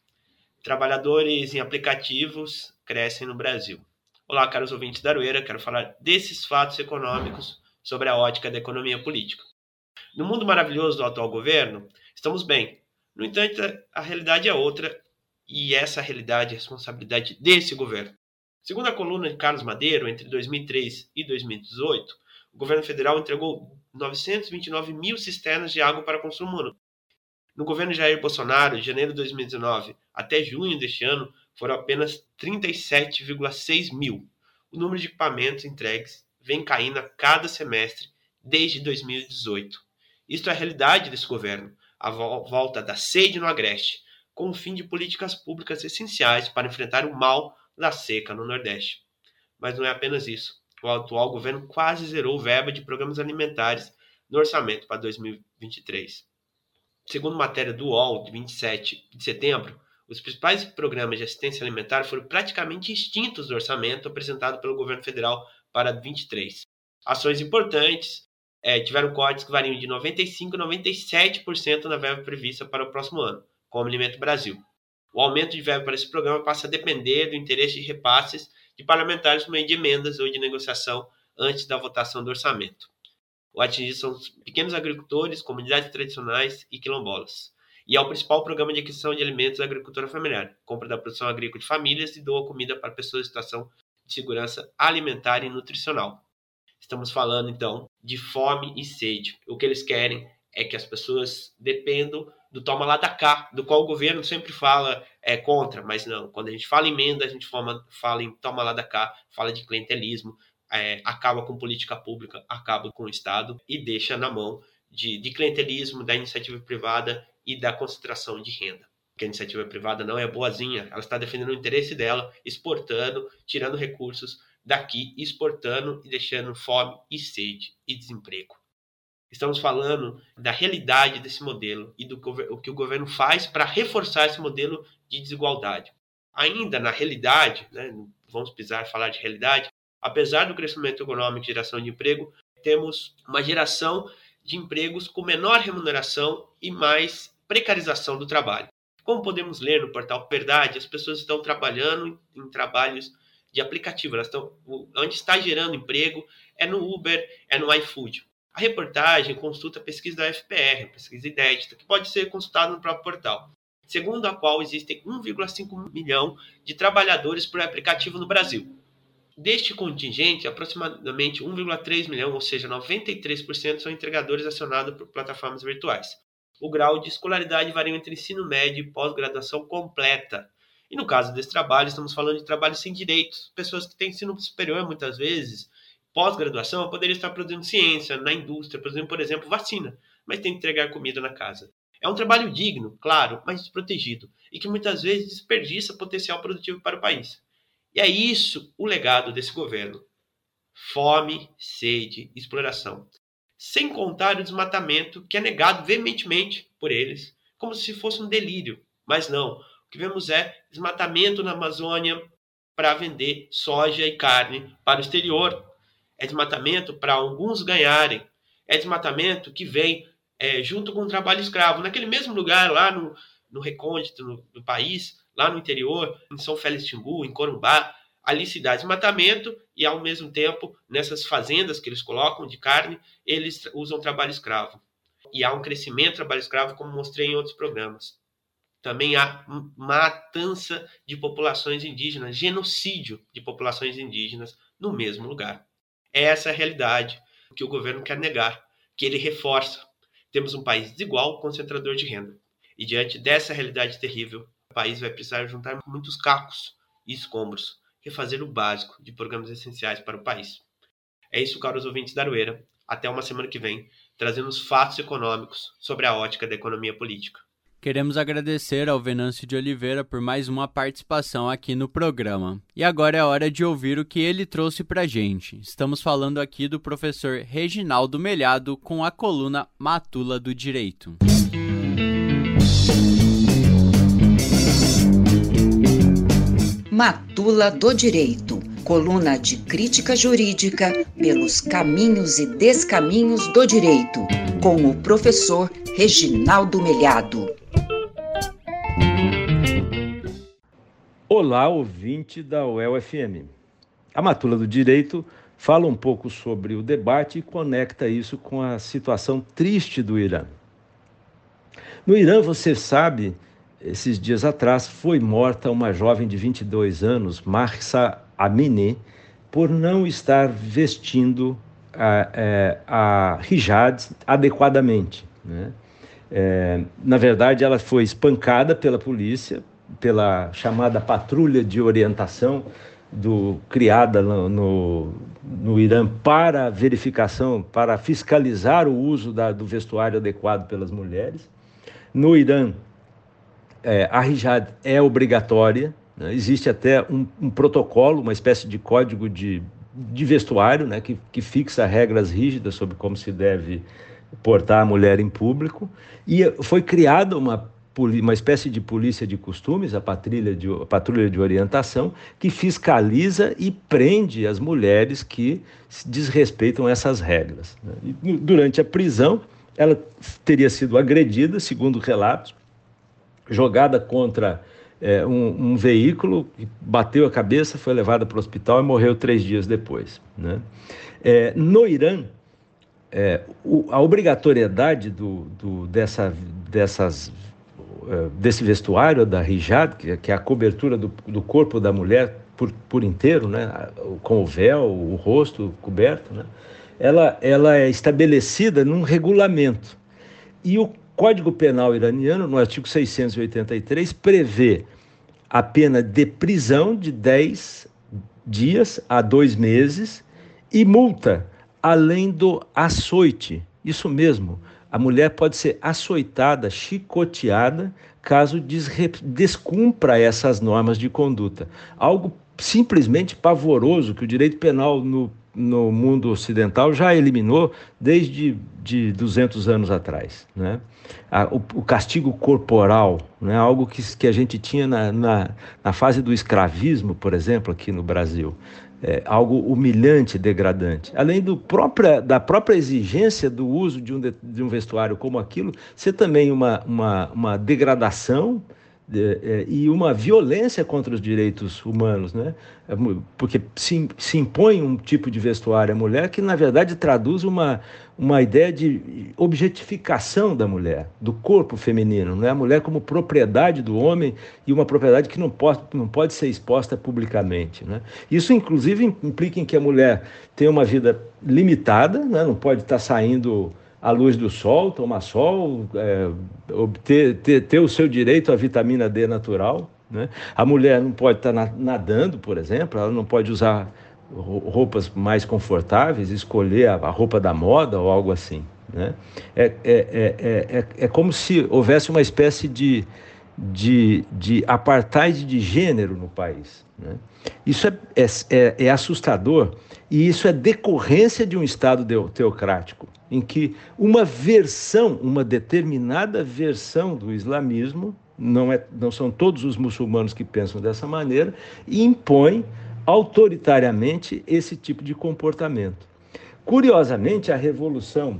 Trabalhadores em aplicativos crescem no Brasil. Olá, caros ouvintes da Arueira, quero falar desses fatos econômicos sobre a ótica da economia política. No mundo maravilhoso do atual governo, estamos bem. No entanto, a realidade é outra e essa realidade é responsabilidade desse governo. Segundo a coluna de Carlos Madeiro, entre 2003 e 2018, o governo federal entregou 929 mil cisternas de água para consumo humano, no governo Jair Bolsonaro, de janeiro de 2019 até junho deste ano, foram apenas 37,6 mil. O número de equipamentos entregues vem caindo a cada semestre desde 2018. Isto é a realidade desse governo, a volta da sede no Agreste, com o fim de políticas públicas essenciais para enfrentar o mal da seca no Nordeste. Mas não é apenas isso. O atual governo quase zerou verba de programas alimentares no orçamento para 2023. Segundo matéria do UOL, de 27 de setembro, os principais programas de assistência alimentar foram praticamente extintos do orçamento apresentado pelo governo federal para 23. Ações importantes é, tiveram cortes que variam de 95% a 97% na verba prevista para o próximo ano, como Alimento Brasil. O aumento de verba para esse programa passa a depender do interesse de repasses de parlamentares por meio de emendas ou de negociação antes da votação do orçamento. O atingido são os pequenos agricultores, comunidades tradicionais e quilombolas. E é o principal programa de aquisição de alimentos da agricultura familiar, compra da produção agrícola de famílias e doa comida para pessoas em situação de segurança alimentar e nutricional. Estamos falando então de fome e sede. O que eles querem é que as pessoas dependam do toma lá da cá, do qual o governo sempre fala é contra, mas não. Quando a gente fala em emenda, a gente fala, fala em toma lá da cá, fala de clientelismo, é, acaba com política pública, acaba com o Estado e deixa na mão de, de clientelismo, da iniciativa privada e da concentração de renda. Porque a iniciativa privada não é boazinha, ela está defendendo o interesse dela, exportando, tirando recursos daqui, exportando e deixando fome e sede e desemprego. Estamos falando da realidade desse modelo e do que o governo faz para reforçar esse modelo de desigualdade. Ainda na realidade, né, vamos pisar falar de realidade, apesar do crescimento econômico e geração de emprego, temos uma geração de empregos com menor remuneração e mais precarização do trabalho. Como podemos ler no portal Verdade, as pessoas estão trabalhando em trabalhos de aplicativo, elas estão onde está gerando emprego é no Uber, é no iFood. A reportagem consulta a pesquisa da FPR, pesquisa inédita, que pode ser consultada no próprio portal, segundo a qual existem 1,5 milhão de trabalhadores por aplicativo no Brasil. Deste contingente, aproximadamente 1,3 milhão, ou seja, 93%, são entregadores acionados por plataformas virtuais. O grau de escolaridade varia entre ensino médio e pós-graduação completa. E no caso desse trabalho, estamos falando de trabalho sem direitos, pessoas que têm ensino superior muitas vezes, pós-graduação, poderiam estar produzindo ciência na indústria, produzindo, por exemplo, vacina, mas tem que entregar comida na casa. É um trabalho digno, claro, mas desprotegido, e que muitas vezes desperdiça potencial produtivo para o país. E é isso o legado desse governo: fome, sede, exploração. Sem contar o desmatamento, que é negado veementemente por eles, como se fosse um delírio. Mas não. O que vemos é desmatamento na Amazônia para vender soja e carne para o exterior. É desmatamento para alguns ganharem. É desmatamento que vem é, junto com o trabalho escravo. Naquele mesmo lugar, lá no, no recôndito do, do país, lá no interior, em São Félix Timbu, em Corumbá, ali se dá desmatamento e, ao mesmo tempo, nessas fazendas que eles colocam de carne, eles usam trabalho escravo. E há um crescimento do trabalho escravo, como mostrei em outros programas. Também há matança de populações indígenas, genocídio de populações indígenas no mesmo lugar. Essa é a realidade que o governo quer negar, que ele reforça. Temos um país desigual, concentrador de renda. E diante dessa realidade terrível, o país vai precisar juntar muitos cacos e escombros, refazer o básico de programas essenciais para o país. É isso, caros ouvintes da Arueira. Até uma semana que vem, trazendo os fatos econômicos sobre a ótica da economia política. Queremos agradecer ao Venâncio de Oliveira por mais uma participação aqui no programa. E agora é hora de ouvir o que ele trouxe pra gente. Estamos falando aqui do professor Reginaldo Melhado com a coluna Matula do Direito. Matula do Direito, coluna de crítica jurídica pelos caminhos e descaminhos do direito, com o professor Reginaldo Melhado. Olá, ouvinte da UEL-FM. A Matula do Direito fala um pouco sobre o debate e conecta isso com a situação triste do Irã. No Irã, você sabe esses dias atrás, foi morta uma jovem de 22 anos, Marsa Amine, por não estar vestindo a, é, a hijab adequadamente. Né? É, na verdade, ela foi espancada pela polícia, pela chamada patrulha de orientação do, criada no, no, no Irã para verificação, para fiscalizar o uso da, do vestuário adequado pelas mulheres. No Irã, é, a hijab é obrigatória, né? existe até um, um, protocolo, uma espécie de código de, de vestuário, né? que, que fixa regras rígidas sobre como se deve portar a mulher em público, e foi criada uma uma espécie de polícia de costumes, a patrulha de, a patrulha de orientação, que fiscaliza e prende as mulheres que desrespeitam essas regras. Né? E, durante a prisão, ela teria sido agredida, segundo relatos, jogada contra é, um, um, veículo, bateu a cabeça, foi levada para o hospital e morreu três dias depois. Né? É, no Irã, é, o, a obrigatoriedade do, do, dessa, dessas, é, desse vestuário da hijab, que, que, é a cobertura do, do corpo da mulher por, por inteiro, né, com o véu, o rosto coberto, né, ela, ela é estabelecida num regulamento. E o Código Penal iraniano, no artigo 683, prevê a pena de prisão de 10 dias a dois meses e multa além do açoite. Isso mesmo, a mulher pode ser açoitada, chicoteada, caso descumpra essas normas de conduta. Algo simplesmente pavoroso que o direito penal no, no mundo ocidental já eliminou desde de 200 anos atrás. Né? o, o, castigo corporal, né? algo que, que a gente tinha na, na, na fase do escravismo, por exemplo, aqui no Brasil é, algo humilhante, degradante. Além do própria, da própria exigência do uso de um, de, de um vestuário como aquilo, ser também uma, uma, uma degradação e uma violência contra os direitos humanos, né? É porque se, se impõe um tipo de vestuário à mulher que, na verdade, traduz uma, uma ideia de objetificação da mulher, do corpo feminino, né? a mulher como propriedade do homem e uma propriedade que não pode, não pode ser exposta publicamente. Né? Isso, inclusive, implica em que a mulher tem uma vida limitada, né? não pode estar saindo à luz do sol, tomar sol, é, obter, ter, ter o seu direito à vitamina D natural. Né? A mulher não pode estar nadando, por exemplo, ela não pode usar roupas mais confortáveis, escolher a, roupa da moda ou algo assim. Né? É, é, é, é, é como se houvesse uma espécie de, de, de apartheid de gênero no país. Né? Isso é, é, é, é, assustador e isso é decorrência de um Estado teocrático, em que uma versão, uma determinada versão do islamismo, não, é, não são todos os muçulmanos que pensam dessa maneira, impõe autoritariamente esse tipo de comportamento. Curiosamente, a revolução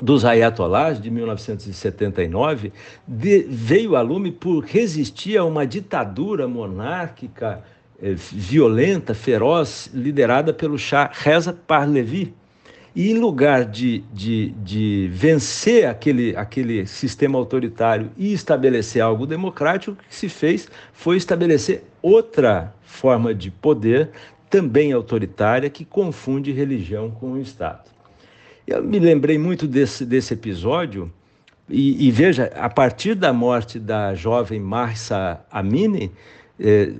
dos ayatollahs de 1979 de, veio a lume por resistir a uma ditadura monárquica eh, violenta, feroz, liderada pelo Shah Reza Pahlavi. E em lugar de, de, de vencer aquele, aquele sistema autoritário e estabelecer algo democrático, o que se fez foi estabelecer outra forma de poder, também autoritária, que confunde religião com o Estado. Eu me lembrei muito desse, desse episódio, e, e veja, a partir da morte da jovem Marsa Amini, eh,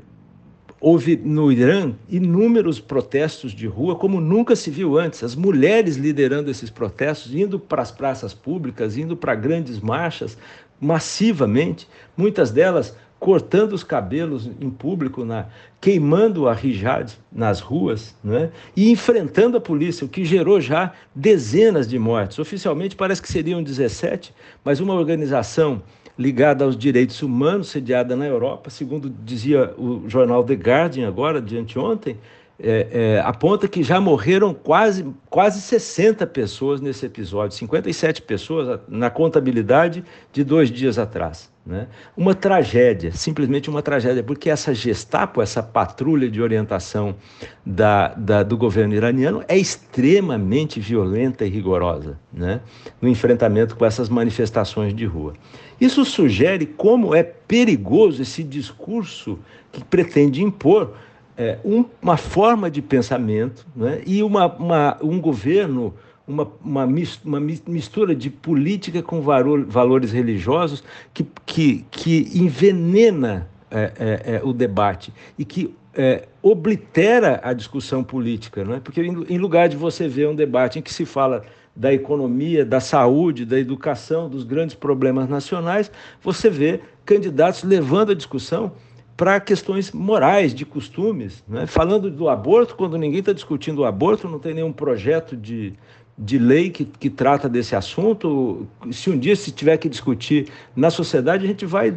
houve no Irã inúmeros protestos de rua, como nunca se viu antes. As mulheres liderando esses protestos, indo para as praças públicas, indo para grandes marchas, massivamente, muitas delas cortando os cabelos em público, na, queimando a hijab nas ruas né? e enfrentando a polícia, o que gerou já dezenas de mortes. Oficialmente parece que seriam 17, mas uma organização ligada aos direitos humanos, sediada na Europa, segundo dizia o jornal The Guardian agora, de anteontem, é, é, aponta que já morreram quase, quase 60 pessoas nesse episódio, 57 pessoas na contabilidade de dois dias atrás. Né? Uma tragédia, simplesmente uma tragédia, porque essa Gestapo, essa patrulha de orientação da, da, do governo iraniano, é extremamente violenta e rigorosa né? no enfrentamento com essas manifestações de rua. Isso sugere como é perigoso esse discurso que pretende impor é, um, uma forma de pensamento né? e uma, uma, um governo uma, uma, mistura de política com valores religiosos que, que, que envenena é, é, é, o debate e que é, oblitera a discussão política, não é? Porque em lugar de você ver um debate em que se fala da economia, da saúde, da educação, dos grandes problemas nacionais, você vê candidatos levando a discussão para questões morais, de costumes. Né? Falando do aborto, quando ninguém está discutindo o aborto, não tem nenhum projeto de, de lei que, que trata desse assunto. Se um dia se tiver que discutir na sociedade, a gente vai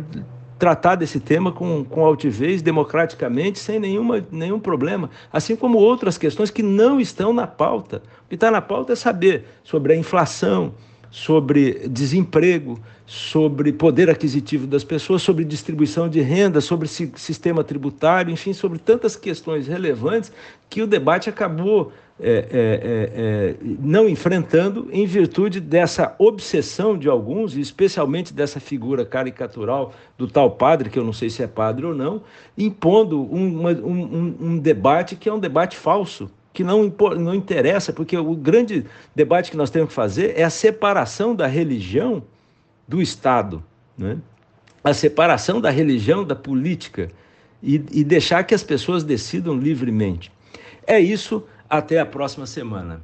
tratar desse tema com, com altivez, democraticamente, sem nenhuma, nenhum problema, assim como outras questões que não estão na pauta. O que está na pauta é saber sobre a inflação, sobre desemprego, sobre poder aquisitivo das pessoas, sobre distribuição de renda, sobre sistema tributário, enfim, sobre tantas questões relevantes que o debate acabou é, é, é, é, não enfrentando em virtude dessa obsessão de alguns, especialmente dessa figura caricatural do tal padre, que eu não sei se é padre ou não, impondo um, uma, um, um debate que é um debate falso, que não, não interessa, porque o grande debate que nós temos que fazer é a separação da religião do Estado, né? a separação da religião da política e, e deixar que as pessoas decidam livremente. É isso até a próxima semana.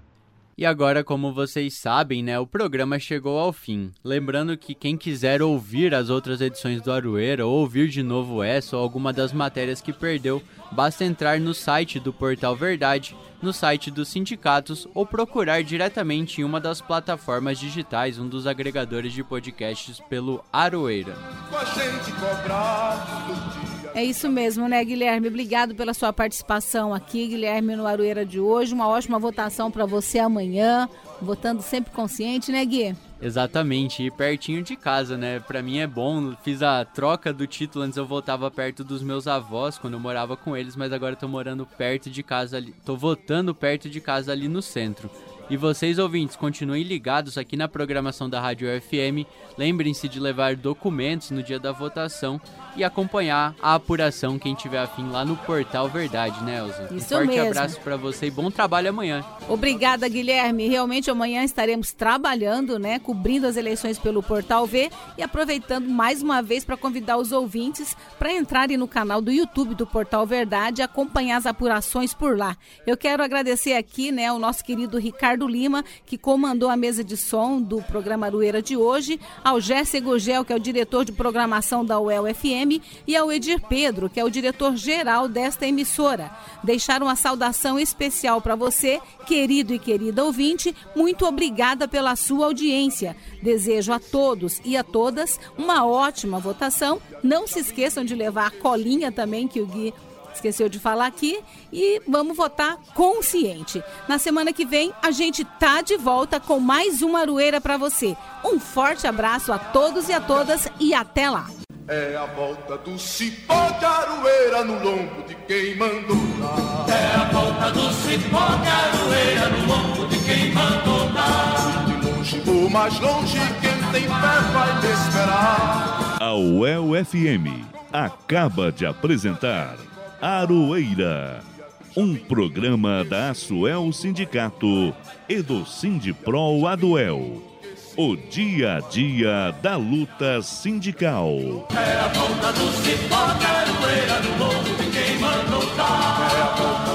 E agora, como vocês sabem, né, o programa chegou ao fim. Lembrando que quem quiser ouvir as outras edições do Aroeira, ou ouvir de novo essa ou alguma das matérias que perdeu, basta entrar no site do Portal Verdade, no site dos sindicatos ou procurar diretamente em uma das plataformas digitais, um dos agregadores de podcasts pelo Aroeira. É isso mesmo, né, Guilherme? Obrigado pela sua participação aqui, Guilherme, no Aroeira de hoje. Uma ótima votação para você amanhã, votando sempre consciente, né, Gui? Exatamente, e pertinho de casa, né? Para mim é bom. Fiz a troca do título, antes eu voltava perto dos meus avós quando eu morava com eles, mas agora tô morando perto de casa ali, tô votando perto de casa ali no centro. E vocês ouvintes, continuem ligados aqui na programação da Rádio FM. Lembrem-se de levar documentos no dia da votação e acompanhar a apuração quem tiver afim lá no portal Verdade, né, Elza? Isso um forte mesmo. abraço para você e bom trabalho amanhã. Obrigada, Guilherme. Realmente amanhã estaremos trabalhando, né, cobrindo as eleições pelo Portal V e aproveitando mais uma vez para convidar os ouvintes para entrarem no canal do YouTube do Portal Verdade e acompanhar as apurações por lá. Eu quero agradecer aqui, né, o nosso querido Ricardo Lima, que comandou a mesa de som do programa Arueira de hoje, ao Jesse Gugel, que é o diretor de programação da UEL FM, e ao Edir Pedro, que é o diretor-geral desta emissora. Deixar uma saudação especial para você, querido e querida ouvinte. Muito obrigada pela sua audiência. Desejo a todos e a todas uma ótima votação. Não se esqueçam de levar a colinha também, que o Gui esqueceu de falar aqui e vamos votar consciente. Na semana que vem a gente tá de volta com mais uma arueira para você. Um forte abraço a todos e a todas e até lá. É a volta do cipó de aroeira no lombo de quem mandou dar. É a volta do cipó de aroeira no lombo de quem mandou dar. De longe ou mais longe, quem tem fé vai me esperar. A UEL FM acaba de apresentar Aroeira. Um programa da Asuel Sindicato e do Sindipro Aduel. O dia a dia da luta sindical. A do cipó, do quem mandou a